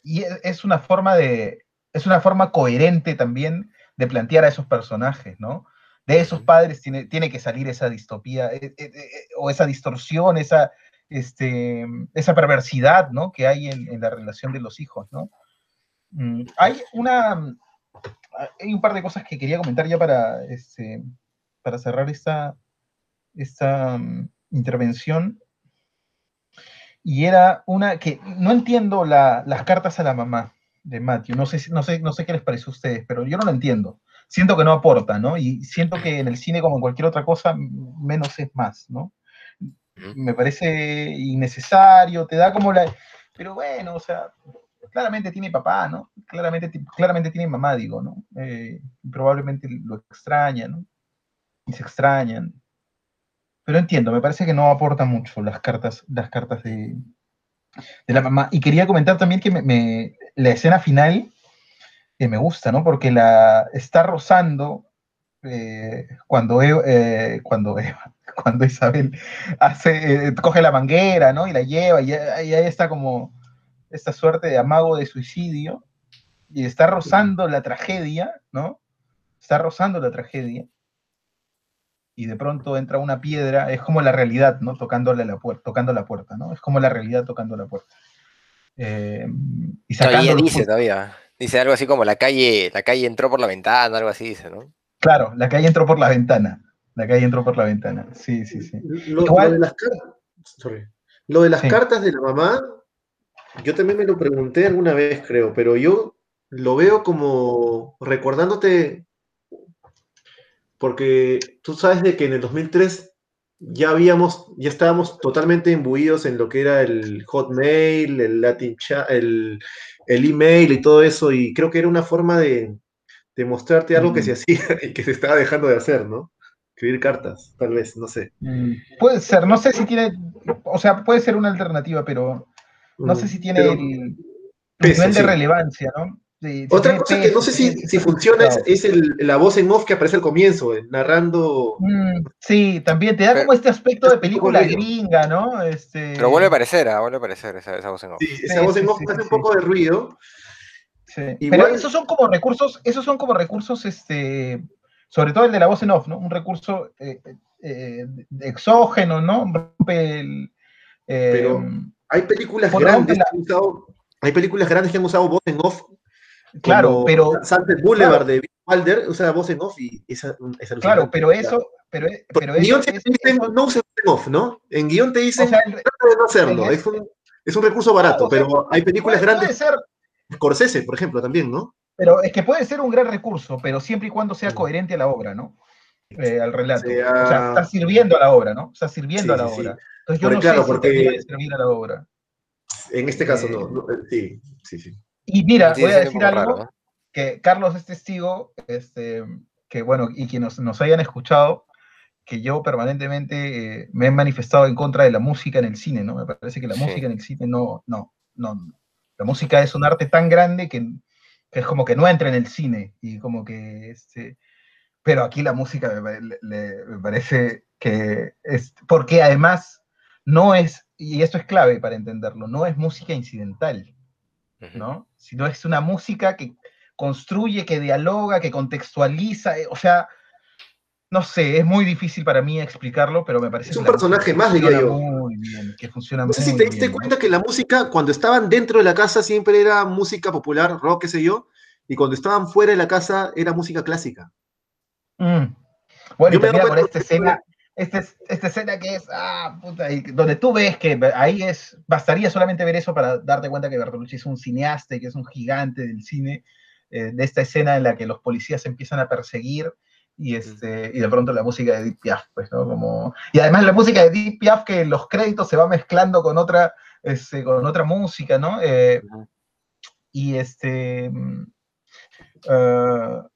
y e- es una forma de, es una forma coherente también de plantear a esos personajes, ¿no? De esos padres tiene, tiene que salir esa distopía, eh, eh, eh, o esa distorsión, esa, este, esa perversidad, ¿no? Que hay en, en la relación de los hijos, ¿no? Mm, hay una, hay un par de cosas que quería comentar ya para, este, para cerrar esta, esta mm, intervención y era una que no entiendo la- las cartas a la mamá de Matthew. No sé, si- no, sé, no sé qué les parece a ustedes, pero yo no lo entiendo. Siento que no aporta, ¿no? Y siento que en el cine, como en cualquier otra cosa, menos es más, ¿no? Me parece innecesario, te da como la... Pero bueno, o sea, claramente tiene papá, ¿no? Claramente, claramente tiene mamá, digo, ¿no? Eh, probablemente lo extraña, ¿no? Y se extrañan. Pero entiendo, me parece que no aporta mucho las cartas, las cartas de, la mamá. Y quería comentar también que me, la escena final que me gusta, ¿no? Porque la está rozando eh, cuando, Eva- eh, cuando, <laughs> cuando Isabel hace, eh, coge la manguera, ¿no? Y la lleva, y y ahí está como esta suerte de amago de suicidio, y está rozando la tragedia, ¿no? Está rozando la tragedia, y de pronto entra una piedra, es como la realidad, ¿no? Tocándole la puerta, tocando la puerta, ¿no? Es como la realidad tocando la puerta. Eh, y Todavía dice, todavía. Dice algo así como la calle, la calle entró por la ventana, algo así dice, ¿no? Claro, la calle entró por la ventana. La calle entró por la ventana. Sí, sí, sí. Lo, Igual- lo de las cartas, sorry. Lo de las Sí. cartas de la mamá, yo también me lo pregunté alguna vez, creo, pero yo lo veo como recordándote, porque tú sabes de que en el 2003 ya habíamos, ya estábamos totalmente imbuidos en lo que era el Hotmail, el Latin chat, el, el email y todo eso, y creo que era una forma de, de mostrarte algo que se hacía <laughs> y que se estaba dejando de hacer, ¿no? Escribir cartas, tal vez, no sé. Mm, Puede ser, no sé si tiene, o sea, puede ser una alternativa, pero no sé si tiene Pero- el, nivel de sí. relevancia, ¿no? Sí, Otra cosa que no sé si si, funciona es, claro. es el- la voz en off que aparece al comienzo, eh, narrando. Mm, sí, también te da Pero- como este aspecto de película gringa, ¿no? Este, Pero vuelve a aparecer, ah, vuelve a aparecer esa, esa voz en off. Sí, esa Sí, voz en off sí, hace sí, un poco de ruido. Sí, Igual- Pero esos son como recursos, esos son como recursos, este, sobre todo el de la voz en off, ¿no? Un recurso eh, eh, exógeno, ¿no? Rompe el. eh, Pero- Hay películas grandes la- que han usado. Hay películas grandes que han usado voz en off. Claro, pero. Sunset Boulevard claro. de Wilder usa voz en off y esa, es Claro, pero eso. Pero, Porque pero en guion te dicen, no voz en off, ¿no? En guion te o dicen, sea, el- trata de no hacerlo. el- Es un, es un recurso barato, o sea, pero hay películas puede, puede grandes. ser, Scorsese, por ejemplo, también, ¿no? pero es que puede ser un gran recurso, pero siempre y cuando sea Mm. coherente a la obra, ¿no? Eh, al relato. Sea- O sea, está sirviendo a la obra, ¿no? Está sirviendo Sí, a la sí, sí. obra. Entonces yo Porque, no claro, sé si porque- servir a la obra. En este caso, Eh, no. no, Sí, sí, sí. Y mira, voy a decir algo. raro, ¿no? que Carlos es testigo, este, que bueno, y quienes nos hayan escuchado, que yo permanentemente eh, me he manifestado en contra de la música en el cine, ¿no? Me parece que la Sí. música en el cine no, no, no. La música es un arte tan grande que, que es como que no entra en el cine y como que, este, pero aquí la música me, pare- le- le- me parece que es, porque además no es, y esto es clave para entenderlo, no es música incidental. Ujú. ¿no? Sino es una música que construye, que dialoga, que contextualiza, eh, o sea, no sé, es muy difícil para mí explicarlo, pero me parece Es un que personaje más, diría yo. Muy bien, que funciona No sé si te diste bien, ¿no? cuenta que la música, cuando estaban dentro de la casa, siempre era música popular, rock, qué sé yo, y cuando estaban fuera de la casa, era música clásica. Mm. Bueno, Yo y me cuenta esta que- escena, esta, es- esta escena que es, ah, puta, donde tú ves que ahí es, bastaría solamente ver eso para darte cuenta que Bertolucci es un cineasta y que es un gigante del cine, eh, de esta escena en la que los policías empiezan a perseguir y, este, y de pronto la música de Deep Piaf, pues, ¿no? Como, y además la música de Deep Piaf que en los créditos se va mezclando con otra, este, con otra música, ¿no? Eh, y este... mm, ah,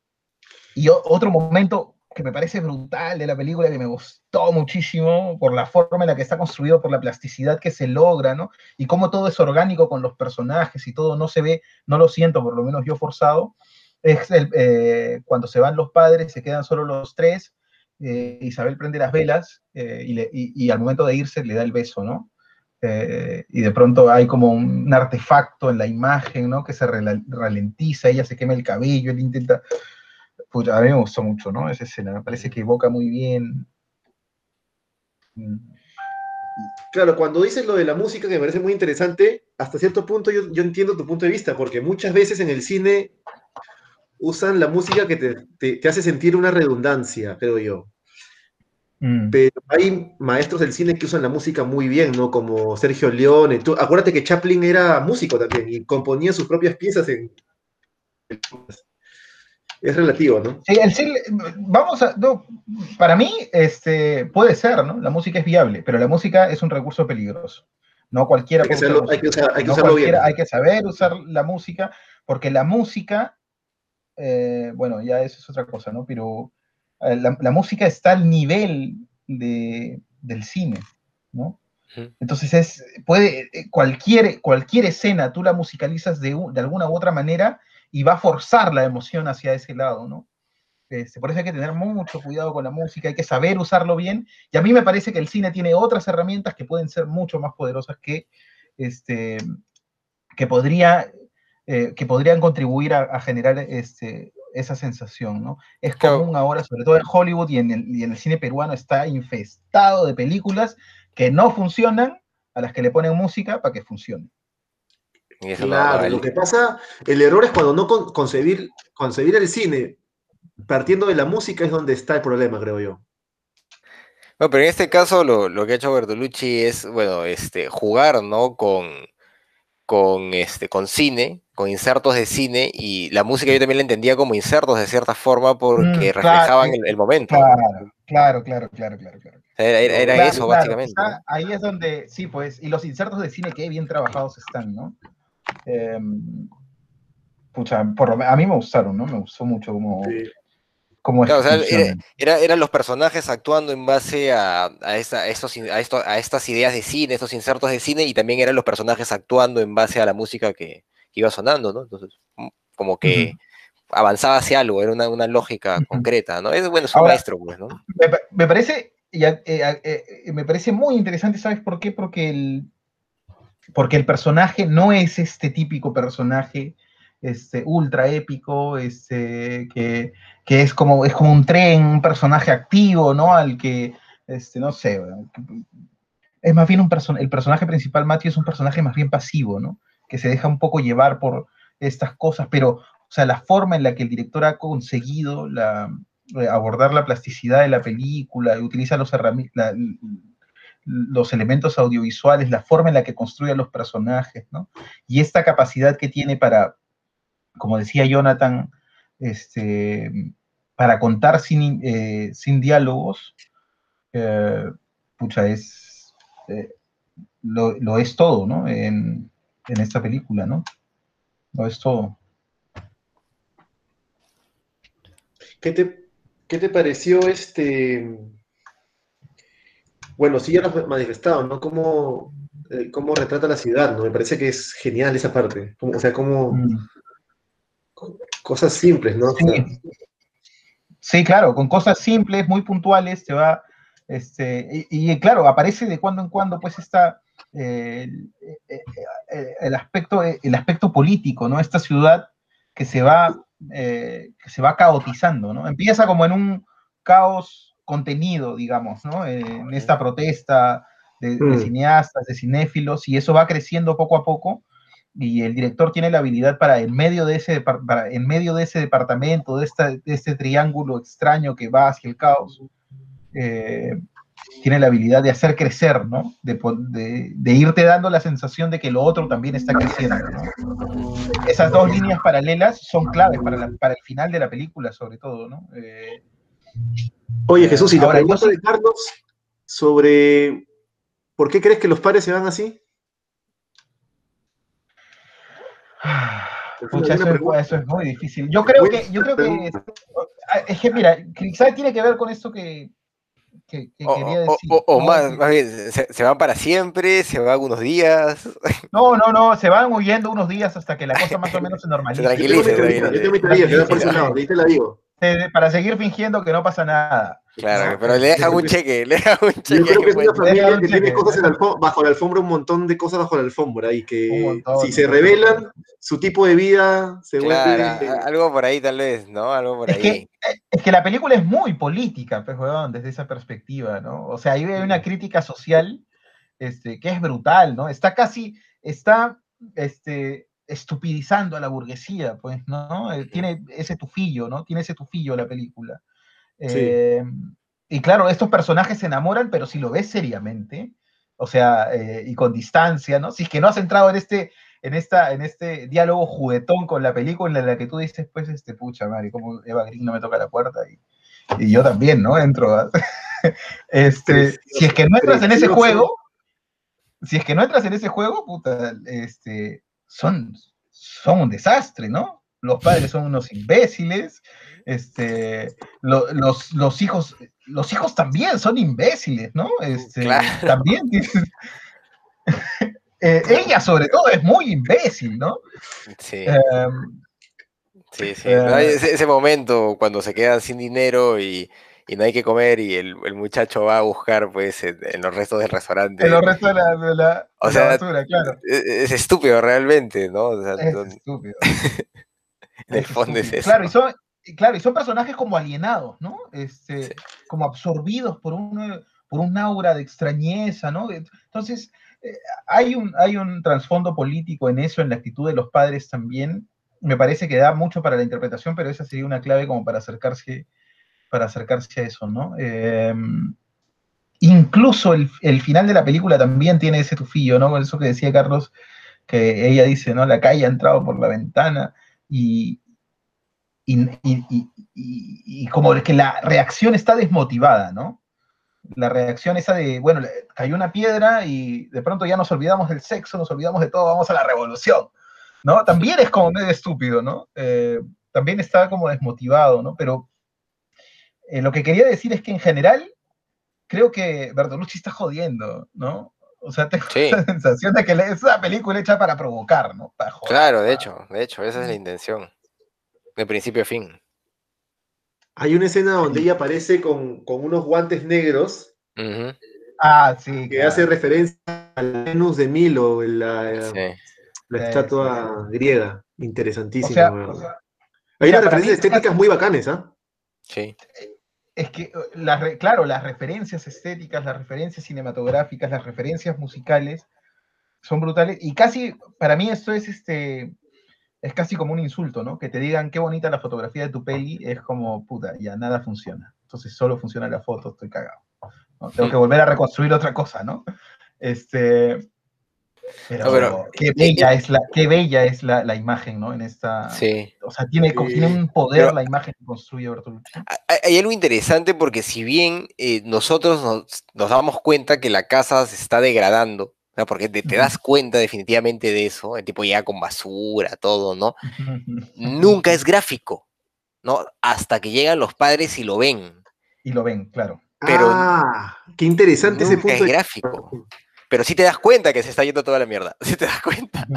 y otro momento que me parece brutal de la película, que me gustó muchísimo por la forma en la que está construido, por la plasticidad que se logra, ¿no? Y cómo todo es orgánico con los personajes y todo no se ve, no lo siento, por lo menos yo forzado, es el, eh, cuando se van los padres, se quedan solo los tres, eh, Isabel prende las velas eh, y, le- y- al momento de irse le da el beso, ¿no? Y de pronto hay como un artefacto en la imagen, ¿no? Que se ralentiza, ella se quema el cabello, él intenta... Puta, a mí me gustó mucho, ¿no? Esa escena, me parece que evoca muy bien. Mm, Claro, cuando dices lo de la música, que me parece muy interesante, hasta cierto punto yo, yo entiendo tu punto de vista, porque muchas veces en el cine usan la música que te, te- te hace sentir una redundancia, creo yo. mm, Pero hay maestros del cine que usan la música muy bien, ¿no? Como Sergio Leone. Tú, acuérdate que Chaplin era músico también y componía sus propias piezas en... Es relativo, ¿no? Sí, el cine, vamos a, no, para mí, este, puede ser, ¿no? La música es viable, pero la música es un recurso peligroso. No cualquiera Hay que, usarlo- hay que, usar- hay que No usarlo bien. hay que saber usar la música, porque la música, eh, bueno, ya eso es otra cosa, ¿no? Pero eh, la, la música está al nivel de, del cine, ¿no? Entonces es, puede, eh, cualquier, cualquier escena tú la musicalizas de, de alguna u otra manera y va a forzar la emoción hacia ese lado, ¿no? Este, por eso hay que tener mucho cuidado con la música, hay que saber usarlo bien. Y a mí me parece que el cine tiene otras herramientas que pueden ser mucho más poderosas que, este, que, podría, eh, que podrían contribuir a, a generar este, esa sensación, ¿no? Es común ahora, sobre todo en Hollywood y en, el, y en el cine peruano, está infestado de películas que no funcionan, a las que le ponen música para que funcione. Claro, no- lo que pasa, el error es cuando no con- concebir, concebir el cine partiendo de la música es donde está el problema, creo yo. No, pero en este caso lo, lo que ha hecho Bertolucci es, bueno, este, jugar, ¿no? Con, con, este, con cine, con insertos de cine, y la música yo también la entendía como insertos de cierta forma porque Mm, claro, reflejaban el, el momento. Claro, claro, claro, claro, claro. Era, era- Claro, eso, claro, básicamente. Ahí es donde, sí, pues, y los insertos de cine qué bien trabajados están, ¿no? Em, pucha, por lo a mí me gustaron, ¿no? Me gustó mucho cómo, Sí. cómo Claro, o sea, era, eran los personajes actuando en base a, a, esta- a estos, a, esto- a estas ideas de cine, estos insertos de cine, y también eran los personajes actuando en base a la música que, que iba sonando, ¿no? Entonces, mm, como que avanzaba hacia algo, era una, una lógica concreta, ¿no? Es bueno, es un Ahora- maestro, pues, ¿no? Me, pa- me parece, eh, eh, me parece muy interesante, ¿sabes por qué? Porque el, porque el personaje no es este típico personaje este, ultra épico, este, que, que es, como, es como un tren, un personaje activo, ¿no? Al que, este, no sé, es más bien un personaje, el personaje principal, Matthew, es un personaje más bien pasivo, ¿no? Que se deja un poco llevar por estas cosas, pero, o sea, la forma en la que el director ha conseguido la, eh, abordar la plasticidad de la película, utiliza los, herrami- la- los elementos audiovisuales, la forma en la que construye a los personajes, ¿no? Y esta capacidad que tiene para, como decía Jonathan, este, para contar sin, eh, sin diálogos, eh, pucha, es, eh, lo, lo es todo, ¿no? En, en esta película, ¿no? Lo es todo. ¿Qué te, qué te pareció este? Bueno, sí ya lo has manifestado, ¿no? Cómo, eh, cómo retrata la ciudad, ¿no? Me parece que es genial esa parte. Como- o sea, como Mm. cosas simples, ¿no? O sea, Sí. Claro, con cosas simples, muy puntuales, te va, este, y, y, claro, aparece de cuando en cuando, pues, esta, eh, el, eh, eh, el aspecto, el aspecto político, ¿no? Esta ciudad que se va, eh, que se va caotizando, ¿no? Empieza como en un caos contenido, digamos, ¿no? En esta protesta de, de Mm. cineastas, de cinéfilos, y eso va creciendo poco a poco, y el director tiene la habilidad para en medio de ese, para, en medio de ese departamento, de, esta, de este triángulo extraño que va hacia el caos, eh, tiene la habilidad de hacer crecer, ¿no? De, de- de irte dando la sensación de que lo otro también está creciendo, ¿no? Esas dos líneas paralelas son claves para, la- para el final de la película, sobre todo, ¿no? Eh, Oye, Jesús, y la Ahora, pregunta de Carlos sobre ¿por qué crees que los padres se van así? Una Pucha, eso, es, eso muy difícil. Yo creo que, yo creo que es que mira, quizá tiene que ver con esto que, que, que O, quería decir. o- o ¿no? más, más bien, se, se van para siempre, se van unos días. <laughs> No, no, no, se van huyendo unos días hasta que la cosa más o menos se normalice. Teoría, tranquiliza. yo tengo mi teoría, que va por ese Tranquiliza. lado, ahí te la digo. Eh, Para seguir fingiendo que no pasa nada. Claro, pero le dejan un yo- cheque, le dejan un Yo cheque. creo que es una familia Deja un que tiene cheque, cosas en deja- la alfom- bajo la alfombra, un montón de cosas bajo la alfombra y que montón, si se revelan, su tipo de vida se Claro, vuelve... a- algo por ahí tal vez, ¿no? Algo por Es ahí. que, es que la película es muy política, pues, weón, desde esa perspectiva, ¿no? O sea, ahí hay una crítica social este, que es brutal, ¿no? Está casi, está este, estupidizando a la burguesía, pues, ¿no? Eh, Tiene ese tufillo, ¿no? Tiene ese tufillo la película. Eh, y claro, estos personajes se enamoran, pero si lo ves seriamente, o sea, eh, y con distancia, ¿no? Si es que no has entrado en este, en esta, en este diálogo juguetón con la película en la que tú dices, pues, este, pucha, madre, como Eva Green no me toca la puerta y, y yo también, ¿no? Entro <laughs> este, si es que no entras en ese juego, si es que no entras en ese juego, puta, este, son, son un desastre, ¿no? Los padres son unos imbéciles, este, lo- los, los hijos los hijos también son imbéciles, ¿no? Este, Claro. También <laughs> Eh, ella sobre todo es muy imbécil, ¿no? Sí, Em, sí, sí. eh, ese momento cuando se quedan sin dinero y, y no hay que comer y el, el muchacho va a buscar pues en, en los restos del restaurante. en los restos de la, de la- O de la sea, basura, claro. Es, es estúpido realmente, ¿no? O sea, Es estúpido. <laughs> en el fondo es eso. Claro, y son, claro, y son personajes como alienados, ¿no? Este, Sí. Como absorbidos por un, por un aura de extrañeza, ¿no? Entonces, eh, hay, un, hay un trasfondo político en eso, en la actitud de los padres también. Me parece que da mucho para la interpretación, pero esa sería una clave como para acercarse, para acercarse a eso, ¿no? Em, incluso el, final de la película también tiene ese tufillo, ¿no? Eso que decía Carlos, que ella dice, ¿no? La calle ha entrado por la ventana y, y, como que la reacción está desmotivada, ¿no? La reacción esa de, bueno, cayó una piedra y de pronto ya nos olvidamos del sexo, nos olvidamos de todo, vamos a la revolución, ¿no? También es como medio estúpido, ¿no? Eh, también está como desmotivado, ¿no? Pero eh, lo que quería decir es que en general creo que Bertolucci está jodiendo, ¿no? O sea, tengo Sí. la <laughs> sensación de que es una película hecha para provocar, ¿no? Para joder, Claro, de para- hecho, de hecho, esa es la intención. De principio a fin. Hay una escena donde ella aparece con, con unos guantes negros Ah, sí. que claro. hace referencia al Venus de Milo, la, sí. la Sí, estatua griega. Interesantísima. O sea, weón. o sea, Hay o sea, unas para mí referencias es una- estéticas muy bacanes, ¿ah? Sí, es que, eh, claro, las referencias estéticas, las referencias cinematográficas, las referencias musicales son brutales. Y casi, para mí esto es este, es casi como un insulto, ¿no? Que te digan qué bonita la fotografía de tu peli, es como, puta, ya nada funciona. Entonces solo funciona la foto, estoy cagado. ¿no? Tengo que volver a reconstruir otra cosa, ¿no? Este, pero, No, pero- qué bella es la, qué bella es la, la imagen, ¿no? En esta, sí. o sea, tiene, como- Sí. tiene un poder Pero- la imagen que construye Bertolucci. Hay- Hay algo interesante porque si bien eh, nosotros nos, nos damos cuenta que la casa se está degradando, ¿no? porque te, das cuenta definitivamente de eso, el tipo llega con basura, todo, ¿no? <laughs> Nunca es gráfico, ¿no? Hasta que llegan los padres y lo ven. Y lo ven, claro. Pero ah, qué interesante ese Nunca punto. es de- gráfico. Pero sí te das cuenta que se está yendo toda la mierda. <laughs> Sí te das cuenta.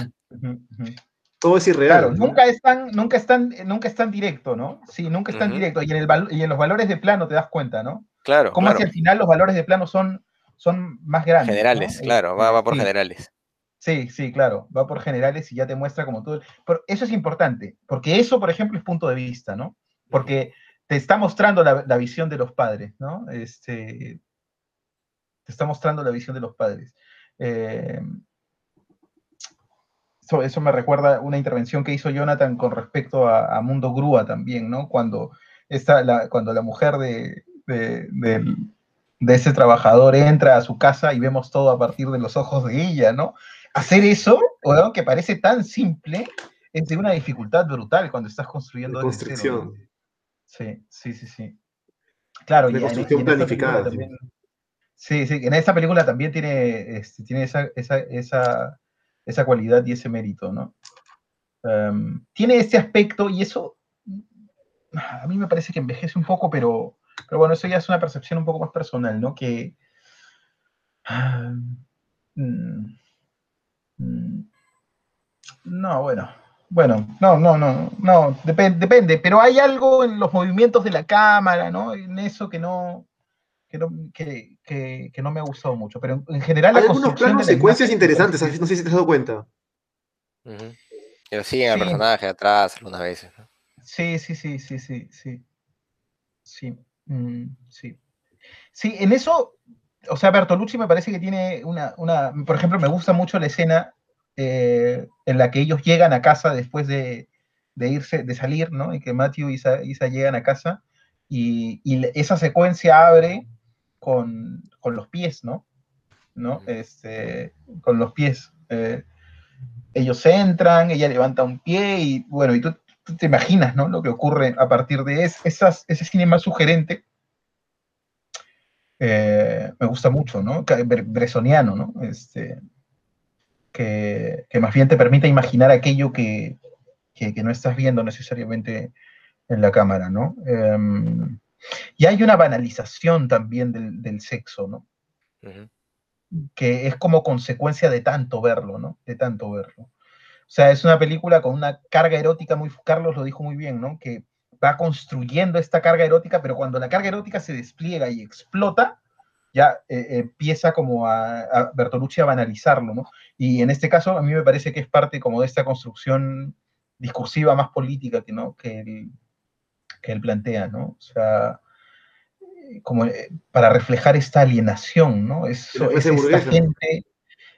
Todo es irreal. Claro, ¿no? nunca es tan, nunca es tan, nunca es tan directo, ¿no? Sí, nunca es tan directo. Y en, el val- y en los valores de plano te das cuenta, ¿no? Claro, Como claro. hacia el final los valores de plano son, son más grandes. ¿no? Generales, claro, va, va por Sí, generales. Sí, sí, claro, va por generales y ya te muestra como todo. Pero eso es importante, porque eso, por ejemplo, es punto de vista, ¿no? Porque te está mostrando la, la visión de los padres, ¿no? Este, te está mostrando la visión de los padres. Eh, eso, eso me recuerda una intervención que hizo Jonathan con respecto a, a Mundo Grúa también, ¿no? Cuando, esta, la, cuando la mujer de, de, ese trabajador entra a su casa y vemos todo a partir de los ojos de ella, ¿no? Hacer eso, que parece tan simple, es de una dificultad brutal cuando estás construyendo construcción. Sí, sí, sí, sí. Claro, y, y construcción planificada, también- Sí, sí, en esta película también tiene, este, tiene esa, esa, esa, esa cualidad y ese mérito, ¿no? Tiene este aspecto y eso a mí me parece que envejece un poco, pero, pero bueno, eso ya es una percepción un poco más personal, ¿no? Que... mm, no, bueno. Bueno, no, no, no, no, depen- depende, pero hay algo en los movimientos de la cámara, ¿no? En eso que no, que no, que, que- que no me ha gustado mucho, pero en, en general la Hay algunos construcción planos de la secuencias interesantes, no sé si te has dado cuenta. Pero siguen al Sí. personaje atrás algunas veces. ¿no? Sí, sí, sí, sí, sí, sí. Sí, mm, sí. Sí, en eso, o sea, Bertolucci me parece que tiene una, una, por ejemplo, me gusta mucho la escena eh, en la que ellos llegan a casa después de, de irse, de salir, ¿no? Y que Matthew y Isa, Isa llegan a casa y, y esa secuencia abre con, con los pies, ¿no? ¿No? Este, con los pies. eh, ellos entran, ella levanta un pie y bueno, y tú, tú te imaginas, ¿no? Lo que ocurre a partir de es- esas, ese cine más sugerente. eh, me gusta mucho, ¿no? Bresoniano, ¿no? Este, que, que más bien te permite imaginar aquello que, que- que no estás viendo necesariamente en la cámara, ¿no? Em, Y hay una banalización también del, del sexo, ¿no? Que es como consecuencia de tanto verlo, ¿no? De tanto verlo. O sea, es una película con una carga erótica muy, Carlos lo dijo muy bien, ¿no? Que va construyendo esta carga erótica, pero cuando la carga erótica se despliega y explota, ya eh, empieza como a, a Bertolucci a banalizarlo, ¿no? Y en este caso a mí me parece que es parte como de esta construcción discursiva más política que, ¿no? que, que él plantea, ¿no? O sea, como eh, para reflejar esta alienación, ¿no? Es, es esta gente,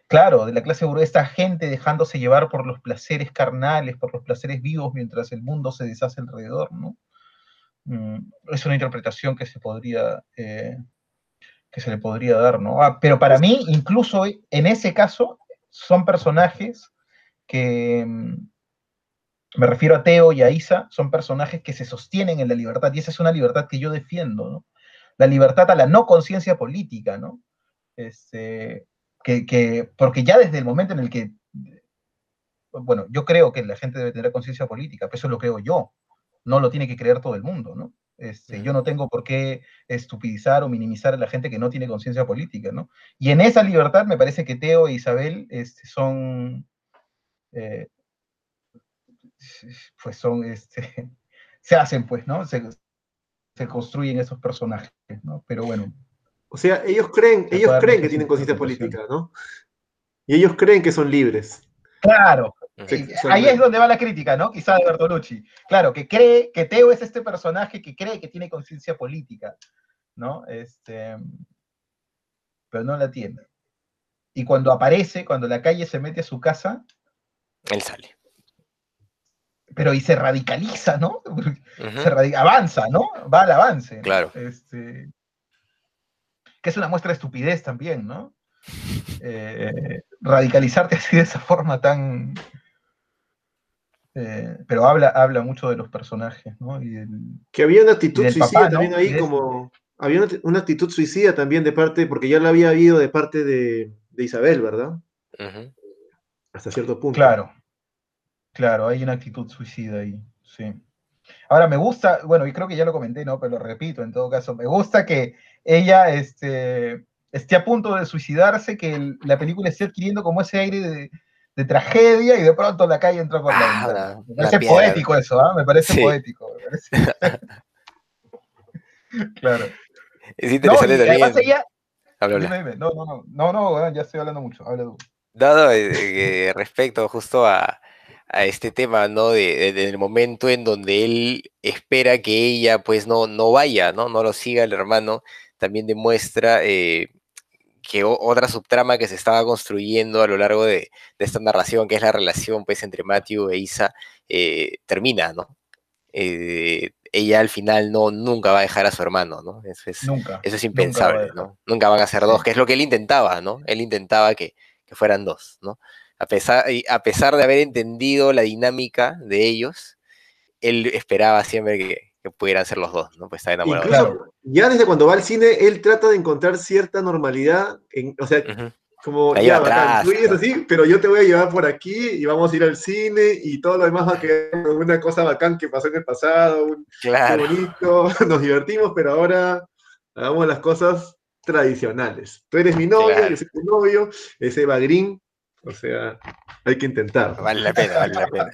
claro, de la clase burguesa, esta gente dejándose llevar por los placeres carnales, por los placeres vivos, mientras el mundo se deshace alrededor, ¿no? Mm, es una interpretación que se podría, eh, que se le podría dar, ¿no? Ah, pero para mí, incluso en ese caso, son personajes que, mm, me refiero a Teo y a Isa, son personajes que se sostienen en la libertad, y esa es una libertad que yo defiendo, ¿no? La libertad a la no conciencia política, ¿no? Este, que, que- porque ya desde el momento en el que, bueno, yo creo que la gente debe tener conciencia política, pero eso lo creo yo, no lo tiene que creer todo el mundo, ¿no? Este, Yo no tengo por qué estupidizar o minimizar a la gente que no tiene conciencia política, ¿no? Y en esa libertad me parece que Teo e Isabel este, son, eh, <laughs> pues son, este, <laughs> se hacen, pues, ¿no? Se, se construyen esos personajes, ¿no? Pero bueno, O sea, ellos creen, ellos creen que tienen conciencia política, ¿no? Y ellos creen que son libres. claro. Sí. ahí es donde va la crítica, ¿no? Quizá de Bertolucci. Claro, que cree que Teo es este personaje que cree que tiene conciencia política, ¿no? Este, pero no la tiene. Y cuando aparece, cuando la calle se mete a su casa, Él sale. Pero y se radicaliza, ¿no? Se radi- avanza, ¿no? Va al avance. Claro. Este, que es una muestra de estupidez también, ¿no? Eh, radicalizarte así de esa forma tan... eh, pero habla, habla mucho de los personajes, ¿no? Y del- Que había una actitud suicida papá, ¿no? también ahí, de como. Había una, una actitud suicida también de parte, porque ya la había habido de parte de, de Isabel, ¿verdad? Hasta cierto punto. Claro, claro, hay una actitud suicida ahí, sí. Ahora me gusta, bueno, y creo que ya lo comenté, ¿no? Pero lo repito, en todo caso, me gusta que ella este, esté a punto de suicidarse, que el- la película esté adquiriendo como ese aire de, de tragedia y de pronto la calle entra por la Ah, ventana. la- Me parece piedra. poético eso, ¿ah? Me parece Sí. poético. me parece- <laughs> claro. Es No, interesante y también. además ella... Habla, habla. Dime, dime. No, no, no, no, no, ya estoy hablando mucho, habla tú. Dado eh, respecto justo a, a este tema, ¿no? De, de- del momento en donde él espera que ella, pues, no, no vaya, ¿no? No lo siga el hermano, también demuestra eh, que o- otra subtrama que se estaba construyendo a lo largo de, de esta narración, que es la relación, pues, entre Matthew e Isa, eh, termina, ¿no? Eh, ella al final no, nunca va a dejar a su hermano, ¿no? Eso es, Nunca. eso impensable. ¿no? Nunca van a ser dos, que es lo que él intentaba, ¿no? Él intentaba que, que fueran dos, ¿no? A pesar, a pesar de haber entendido la dinámica de ellos, él esperaba siempre que, que pudieran ser los dos, ¿no? Pues está enamorado. Incluso ya desde cuando va al cine, él trata de encontrar cierta normalidad. En, o sea, como ya, atrás, tú ¿no? así, pero yo te voy a llevar por aquí y vamos a ir al cine y todo lo demás va a quedar una cosa bacán que pasó en el pasado, un, Claro, bonito, <laughs> nos divertimos, pero ahora hagamos las cosas tradicionales. Tú eres mi novia, Claro. yo soy tu novio, es Eva Green, o sea, hay que intentar. vale la pena, vale la pena.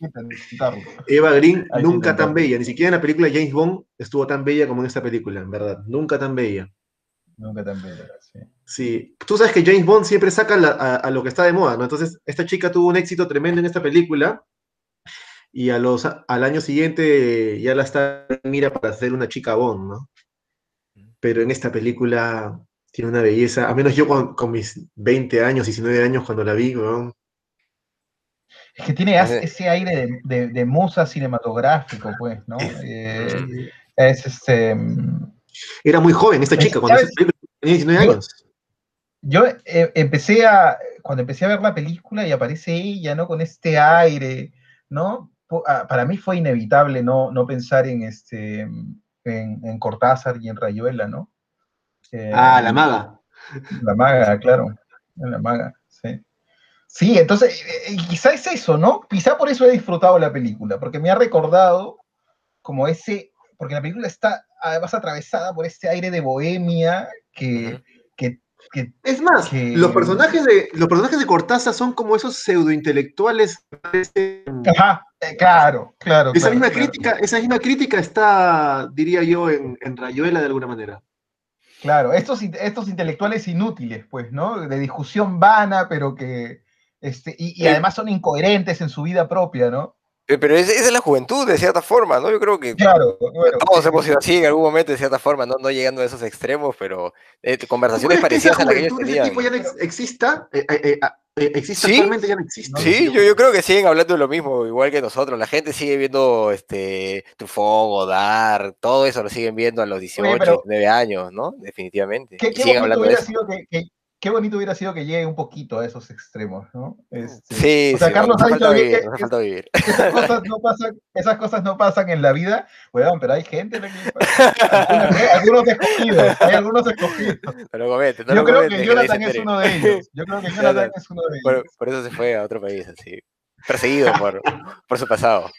Intentarlo. Eva Green Hay nunca tan bella, ni siquiera en la película James Bond estuvo tan bella como en esta película, en verdad, nunca tan bella. Nunca tan bella, sí. Sí, tú sabes que James Bond siempre saca la- a, a lo que está de moda, ¿no? Entonces, esta chica tuvo un éxito tremendo en esta película y a los, al año siguiente ya la está mira para hacer una chica Bond, ¿no? Pero en esta película tiene una belleza, a menos yo con, con mis 20 años, 19 años cuando la vi, weón. Es que tiene Ese- aire de, de, de musa cinematográfico, pues, ¿no? Eh, es este. mm, Era muy joven esta Es- chica cuando tenía 19 Yo- años. Yo eh, empecé a. Cuando empecé a ver la película y aparece ella, ¿no? Con este aire, ¿no? Ah, Para mí fue inevitable no, no pensar en este. En, en Cortázar y en Rayuela, ¿no? Eh, Ah, la maga. La maga, claro. La maga, sí. Sí, entonces, eh, eh, quizá es eso, ¿no? Quizá por eso he disfrutado la película, porque me ha recordado como ese, porque la película está además atravesada por este aire de bohemia que, que, que- Es más, que- los personajes de los personajes de Cortázar son como esos pseudointelectuales. Ajá, eh, claro, claro. Esa claro, misma claro. crítica, esa misma crítica está, diría yo, en, en Rayuela de alguna manera. Claro, estos, estos intelectuales inútiles, pues, ¿no? De discusión vana, pero que, este, y, y además son incoherentes en su vida propia, ¿no? Eh, Pero es- esa es la juventud, de cierta forma, ¿no? Yo creo que Claro, bueno, todos hemos sido así en algún momento, de cierta forma, no, no llegando a esos extremos, pero eh, ¿Tú conversaciones crees que esa parecidas a las que ellos tenían. tipo ya no ex- exista? Eh, eh, eh, ah, ¿Existe Sí. actualmente? Ya no existe. Sí, yo, yo creo que siguen hablando de lo mismo, igual que nosotros. La gente sigue viendo este Truffaut, Godard, todo eso lo siguen viendo a los 18, pero- 19 años, ¿no? Definitivamente. Qué, qué hubiera eso. sido que, que- qué bonito hubiera sido que llegue un poquito a esos extremos, ¿no? Este, Sí, o sea, sí, Carlos ha dicho vivir, que- que vivir. esas cosas no pasan, esas cosas no pasan en la vida, weón, pero hay gente algunos, escogidos, hay algunos escogidos. <laughs> Comentes, no Yo lo creo que <laughs> Jonathan es uno de ellos. Yo creo que Jonathan es uno de ellos. Por, por eso se fue a otro país, así. Perseguido por, por su pasado.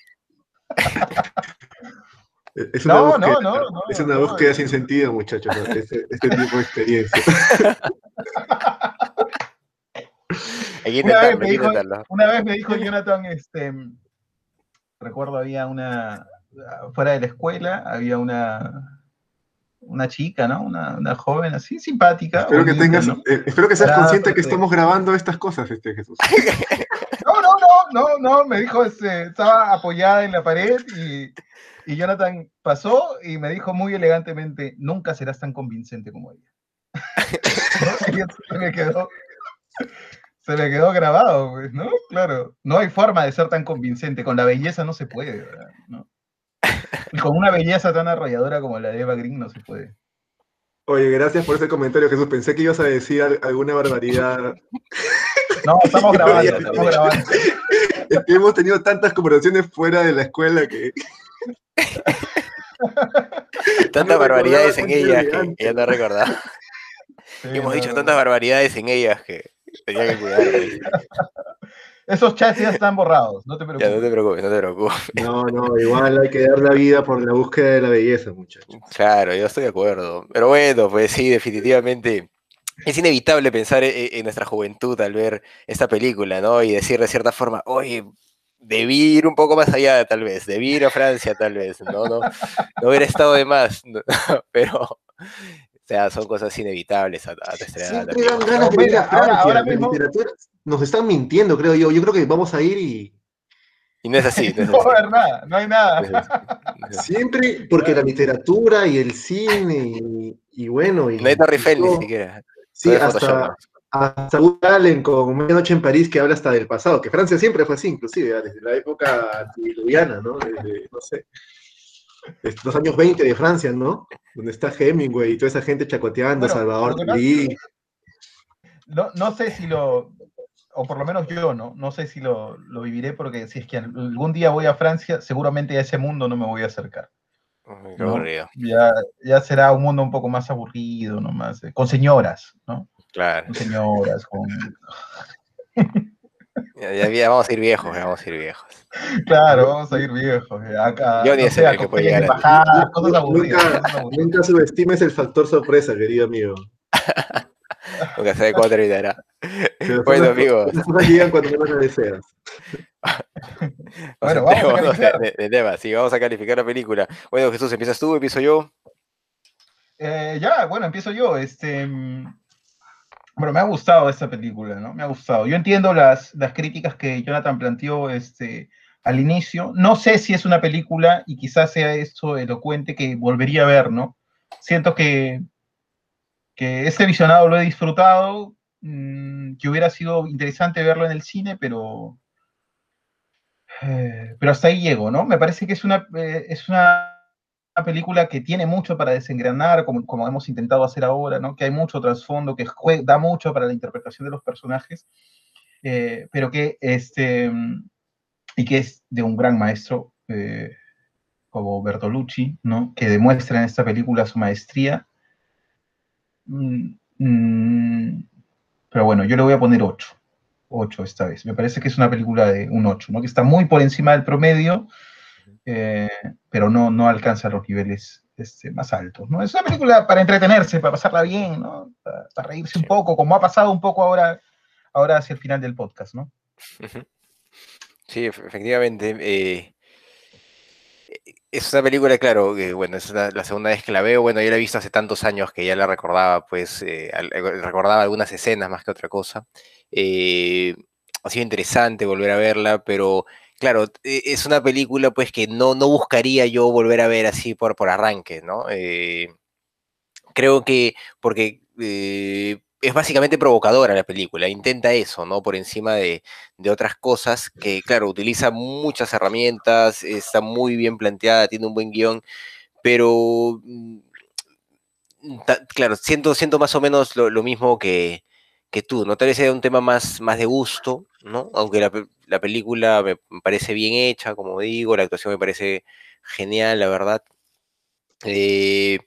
<laughs> Es una No, búsqueda, no, no, no, es una no, búsqueda sin sentido, muchachos, <laughs> este, este tipo de experiencia. <laughs> Hay que Una vez me que dijo- intentarlo. Una vez me dijo Jonathan, este, recuerdo había una, fuera de la escuela, había una, una chica, ¿no? Una, una joven así, simpática. espero, que tengas, ¿no? eh, espero que seas consciente que perfecto. estamos grabando estas cosas, este Jesús. <laughs> No, no, no, no, no, me dijo, este, estaba apoyada en la pared y, y Jonathan pasó y me dijo muy elegantemente, nunca serás tan convincente como ella. ¿No? Y eso se me quedó, se me quedó grabado, pues, ¿no? Claro, no hay forma de ser tan convincente, con la belleza no se puede, ¿verdad? ¿No? Y con una belleza tan arrolladora como la de Eva Green no se puede. Oye, gracias por ese comentario, Jesús. Pensé que ibas a decir al- alguna barbaridad. No, estamos <laughs> grabando, estamos grabando. Es que hemos tenido tantas conversaciones fuera de la escuela que Tantas barbaridades en ellas que ella no recordaba. <laughs> Sí, Hemos dicho no, tantas barbaridades en ellas que tenía que cuidarme. <laughs> Esos chats ya están borrados, no te Ya, no preocupes. te preocupes, no te preocupes. No, no, igual hay que dar la vida por la búsqueda de la belleza, muchachos. Claro, yo estoy de acuerdo. Pero bueno, pues sí, definitivamente. Es inevitable pensar e- e- en nuestra juventud al ver esta película, ¿no? Y decir de cierta forma, oye, debí ir un poco más allá, tal vez, debí ir a Francia, tal vez, no, no, no hubiera estado de más, no, <laughs> pero, o sea, son cosas inevitables a, a Siempre dan también. ganas de Mira, ir a ahora- Francia. ahora mismo- Nos están mintiendo, creo yo. Yo creo que vamos a ir y Y no es así, no es <laughs> No así. nada, no hay no nada. no siempre, porque la literatura y el cine y, y bueno. Y, No hay ni siquiera. Sí, hasta, ¿no? Hasta Woody Allen con Medianoche en París que habla hasta del pasado, que Francia siempre fue así, inclusive, ¿eh? desde la época antidiluviana, ¿no? Desde, no sé, desde los años 20 de Francia, ¿no? Donde está Hemingway y toda esa gente chacoteando, Bueno, Salvador Dalí. No, no sé si lo, o por lo menos yo, ¿no? No sé si lo, lo viviré porque si es que algún día voy a Francia, seguramente a ese mundo no me voy a acercar. ¿no? Ya, ya será un mundo un poco más aburrido, ¿no? Más, eh, con señoras, ¿no? Claro. Con señoras, con... Ya, ya- ya vamos a ir viejos, ya vamos a ir viejos. Claro, vamos a ir viejos. Acá, Yo ni no sé, que puede llegar cosas aburridas. Nunca, cosas aburridas. nunca subestimes el factor sorpresa, querido amigo. <laughs> Nunca sabe cuándo terminará. Bueno, amigos. Las cosas llegan cuando menos las deseas. <laughs> Bueno, vamos a Concentrémonos de, calificar. de- de tema, sí, vamos a calificar la película. Bueno, Jesús, ¿empiezas tú o empiezo yo? Eh, ya, bueno, empiezo yo. Este, mm, bueno, me ha gustado esta película, ¿no? Me ha gustado. Yo entiendo las, las críticas que Jonathan planteó este, al inicio. No sé si es una película y quizás sea esto elocuente que volvería a ver, ¿no? Siento que, que este visionado lo he disfrutado, mm, que hubiera sido interesante verlo en el cine, pero, eh, pero hasta ahí llego, ¿no? Me parece que es una, eh, es una una película que tiene mucho para desengranar, como, hemos intentado hacer ahora, ¿no? que hay mucho trasfondo, que jue- da mucho para la interpretación de los personajes, eh, pero que este, y que es de un gran maestro eh, como Bertolucci, ¿no? que demuestra en esta película su maestría. Mm, mm, pero bueno, yo le voy a poner 8. 8 esta vez. Me parece que es una película de un 8, ¿no? que está muy por encima del promedio eh, pero no, no alcanza los niveles este, más altos. ¿no? Es una película para entretenerse, para pasarla bien, ¿no? para, para reírse un poco, como ha pasado un poco ahora, ahora hacia el final del podcast. ¿no? Sí, efe- efectivamente. eh, es una película, claro, que bueno, es la, la segunda vez que la veo. Bueno, yo la he visto hace tantos años que ya la recordaba, pues, eh, eh, recordaba algunas escenas más que otra cosa. Eh, ha sido interesante volver a verla, pero claro, e- es una película, pues, que no, no buscaría yo volver a ver así por, por arranque, ¿no? Eh, creo que porque eh, es básicamente provocadora la película, intenta eso, ¿no? Por encima de, otras cosas que, claro, utiliza muchas herramientas, está muy bien planteada, tiene un buen guion, pero, mm, claro, siento, siento más o menos lo, lo mismo que, que tú, ¿no? Tal vez sea un tema más, más de gusto, ¿no? Aunque la, la película me parece bien hecha, como digo, la actuación me parece genial, la verdad. Eh,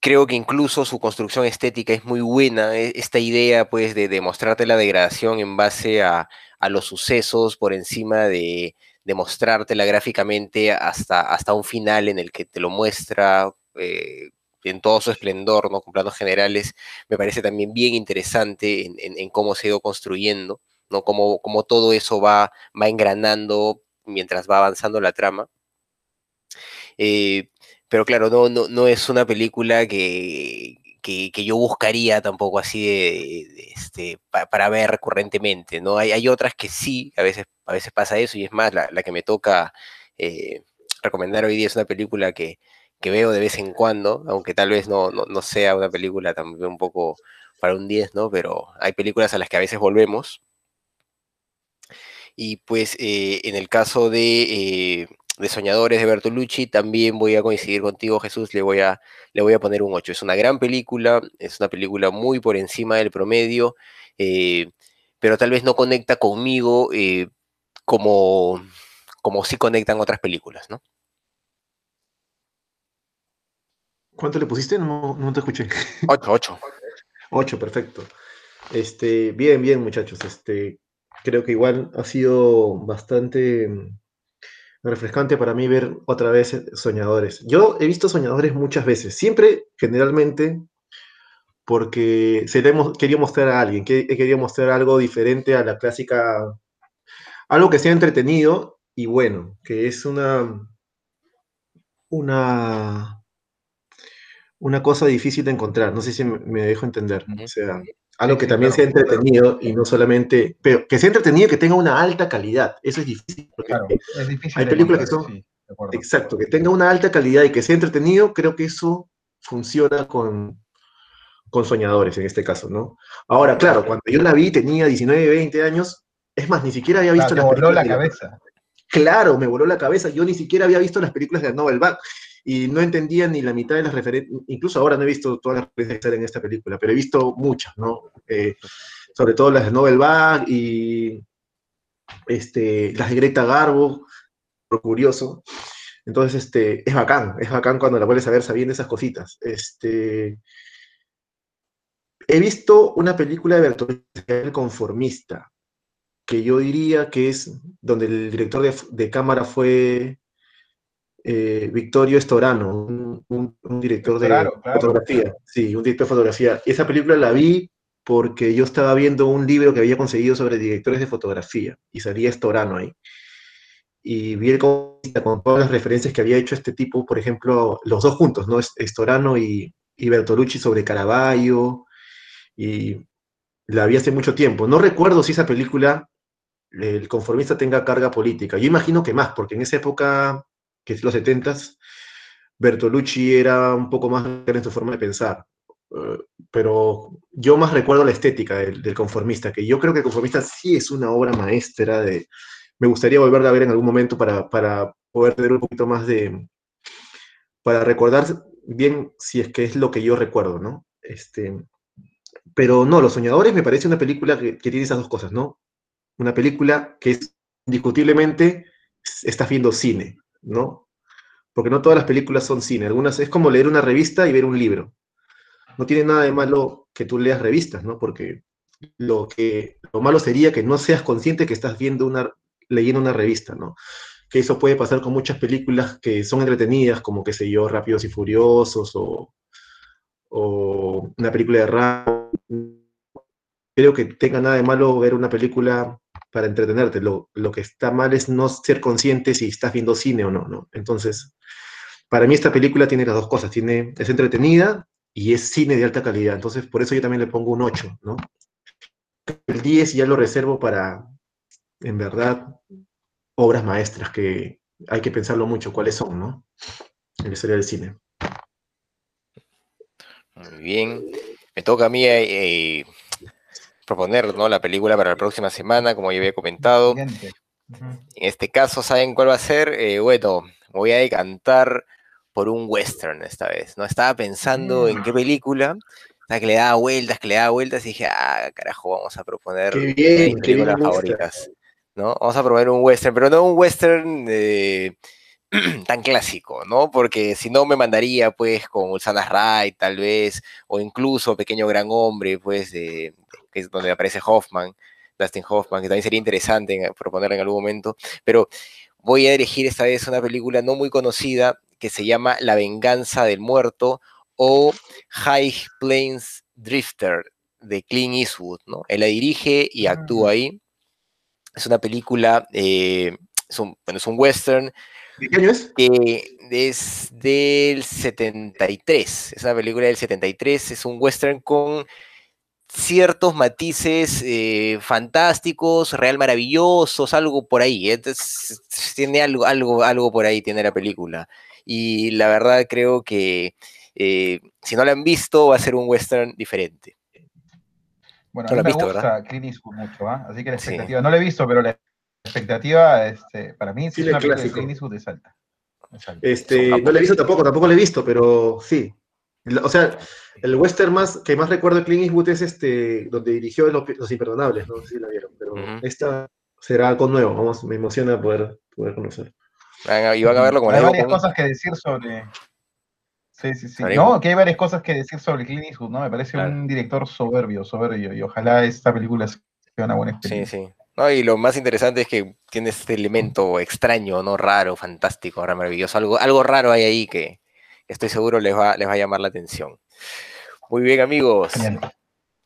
creo que incluso su construcción estética es muy buena. e- Esta idea, pues, de, de mostrarte la degradación en base a, a los sucesos por encima de, de mostrártela gráficamente hasta, hasta un final en el que te lo muestra eh, en todo su esplendor, ¿no? Con planos generales, me parece también bien interesante en, cómo se ha ido construyendo, ¿no? Cómo, cómo todo eso va, va engranando mientras va avanzando la trama. Eh, pero claro, no, no, no es una película que, que, yo buscaría tampoco así de, este, pa- para ver recurrentemente, ¿no? Hay, hay otras que sí, a veces, a veces pasa eso, y es más, la, la que me toca eh, recomendar hoy día es una película que, que veo de vez en cuando, aunque tal vez no, no, no sea una película también un poco para un 10, ¿no? Pero hay películas a las que a veces volvemos. Y pues eh, en el caso de, eh, de Soñadores de Bertolucci, también voy a coincidir contigo, Jesús, le voy, a, le voy a poner un 8. Es una gran película, es una película muy por encima del promedio, eh, pero tal vez no conecta conmigo como, como sí conectan otras películas, ¿no? ¿Cuánto le pusiste? No, no te escuché. 8, 8. 8, perfecto. Este, bien, bien, muchachos. Este, creo que igual ha sido bastante mm, refrescante para mí ver otra vez Soñadores. Yo he visto Soñadores muchas veces, siempre, generalmente, porque se le querido mostrar a alguien, que he querido mostrar algo diferente a la clásica, algo que sea entretenido y bueno, que es una, una, una cosa difícil de encontrar. No sé si me, me dejo entender. O sea, algo que también sea entretenido y no solamente, pero que sea entretenido y que tenga una alta calidad. Eso es difícil. Porque, Claro, es difícil. Hay películas que son- sí, exacto, que tenga una alta calidad y que sea entretenido, creo que eso funciona con, con soñadores en este caso, ¿no? Ahora, claro, cuando yo la vi tenía 19, 20 años, es más, ni siquiera había visto Claro, las voló la cabeza. Claro, me voló la cabeza. Yo ni siquiera había visto las películas de Novel Bach y no entendía ni la mitad de las referencias. Incluso ahora no he visto todas las referencias en esta película, pero he visto muchas, ¿no? Eh, sobre todo las de Novel Bach y este, las de Greta Garbo, por curioso. Entonces, este, es bacán, es bacán cuando la vuelves a ver sabiendo esas cositas. Este, he visto una película de Bertolucci, El Conformista, que yo diría que es donde el director de cámara fue eh, Victorio Estorano, un, un- un director de claro. fotografía. Sí, un director de fotografía. Esa película la vi porque yo estaba viendo un libro que había conseguido sobre directores de fotografía y salía Estorano ahí. Y vi el con todas las referencias que había hecho este tipo, por ejemplo, los dos juntos, ¿no? Estorano y, y Bertolucci sobre Caravaggio, y la vi hace mucho tiempo. No recuerdo si esa película, el conformista, tenga carga política. Yo imagino que más, porque en esa época, que es los 70 Bertolucci era un poco más en su forma de pensar. Eh, pero yo más recuerdo la estética del, conformista, que yo creo que el conformista sí es una obra maestra de... Me gustaría volverla a ver en algún momento para, para poder tener un poquito más de... para recordar bien si es que es lo que yo recuerdo, ¿no? Este, pero no, Los Soñadores me parece una película que, que tiene esas dos cosas, ¿no? Una película que es indiscutiblemente estás viendo cine, ¿no? Porque no todas las películas son cine, algunas es como leer una revista y ver un libro. No tiene nada de malo que tú leas revistas, ¿no? Porque lo, que, lo malo sería que no seas consciente que estás viendo una, leyendo una revista, ¿no? que eso puede pasar con muchas películas que son entretenidas, como, qué sé yo, Rápidos y Furiosos o, o una película de rap. Creo que tenga nada de malo ver una película para entretenerte. Lo, lo, que está mal es no ser consciente si estás viendo cine o no, ¿no? Entonces, para mí esta película tiene las dos cosas. Tiene, es entretenida y es cine de alta calidad. Entonces, por eso yo también le pongo un 8, ¿no? El 10 ya lo reservo para, en verdad, obras maestras que hay que pensarlo mucho cuáles son, ¿no? En la historia del cine. Muy bien. Me toca a mí eh, proponer ¿no? la película para la próxima semana, como ya había comentado. En este caso, ¿saben cuál va a ser? Eh, bueno, voy a decantar por un western esta vez. No estaba pensando en qué mm. película, que le daba vueltas, que le daba vueltas y dije, ah, carajo, vamos a proponer bien, películas favoritas. ¿no? Vamos a probar un western, pero no un western eh, <clears throat> tan clásico, ¿no? Porque si no me mandaría, pues, con Ulsana Ray, tal vez, o incluso Pequeño Gran Hombre, pues, que es donde aparece Hoffman, Dustin Hoffman, que también sería interesante proponer en algún momento, pero voy a elegir esta vez una película no muy conocida que se llama La venganza del muerto o High Plains Drifter de Clint Eastwood, ¿no? Él la dirige y actúa ahí. Es una película, eh, es, un, bueno, es un western. ¿De qué año es? es del 73. Es una película del 73. Es un western con ciertos matices eh, fantásticos, real maravillosos, algo por ahí. Entonces, tiene algo, algo, algo por ahí, tiene la película. Y la verdad creo que eh, si no la han visto, va a ser un western diferente. Bueno, a mí me gusta Clint Eastwood mucho, ¿ah? así que la expectativa, no la he visto, pero la expectativa, este, para mí, sí, es una película de Clint Eastwood es alta. Este, no la he visto tampoco, tampoco la he visto, pero sí. O sea, el western más que más recuerdo de Clint Eastwood es este, donde dirigió Los, Imperdonables, no sé si la vieron, pero esta será algo nuevo, vamos, me emociona poder, poder conocer. y van a verlo como Hay varias cosas que decir sobre, Sí, sí, sí. No, que hay varias cosas que decir sobre Clint Eastwood, ¿no? Me parece un director soberbio, soberbio, y ojalá esta película sea una buena experiencia. Sí, sí. No, y lo más interesante es que tiene este elemento extraño, ¿no? Raro, fantástico, maravilloso. Algo, algo raro hay ahí que estoy seguro les va, les va a llamar la atención. Muy bien, amigos.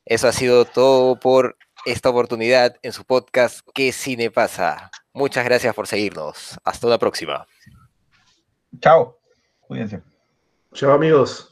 Eso ha sido todo por esta oportunidad en su podcast ¿Qué cine pasa? Muchas gracias por seguirnos. Hasta una próxima. Chao. Cuídense. Chao amigos.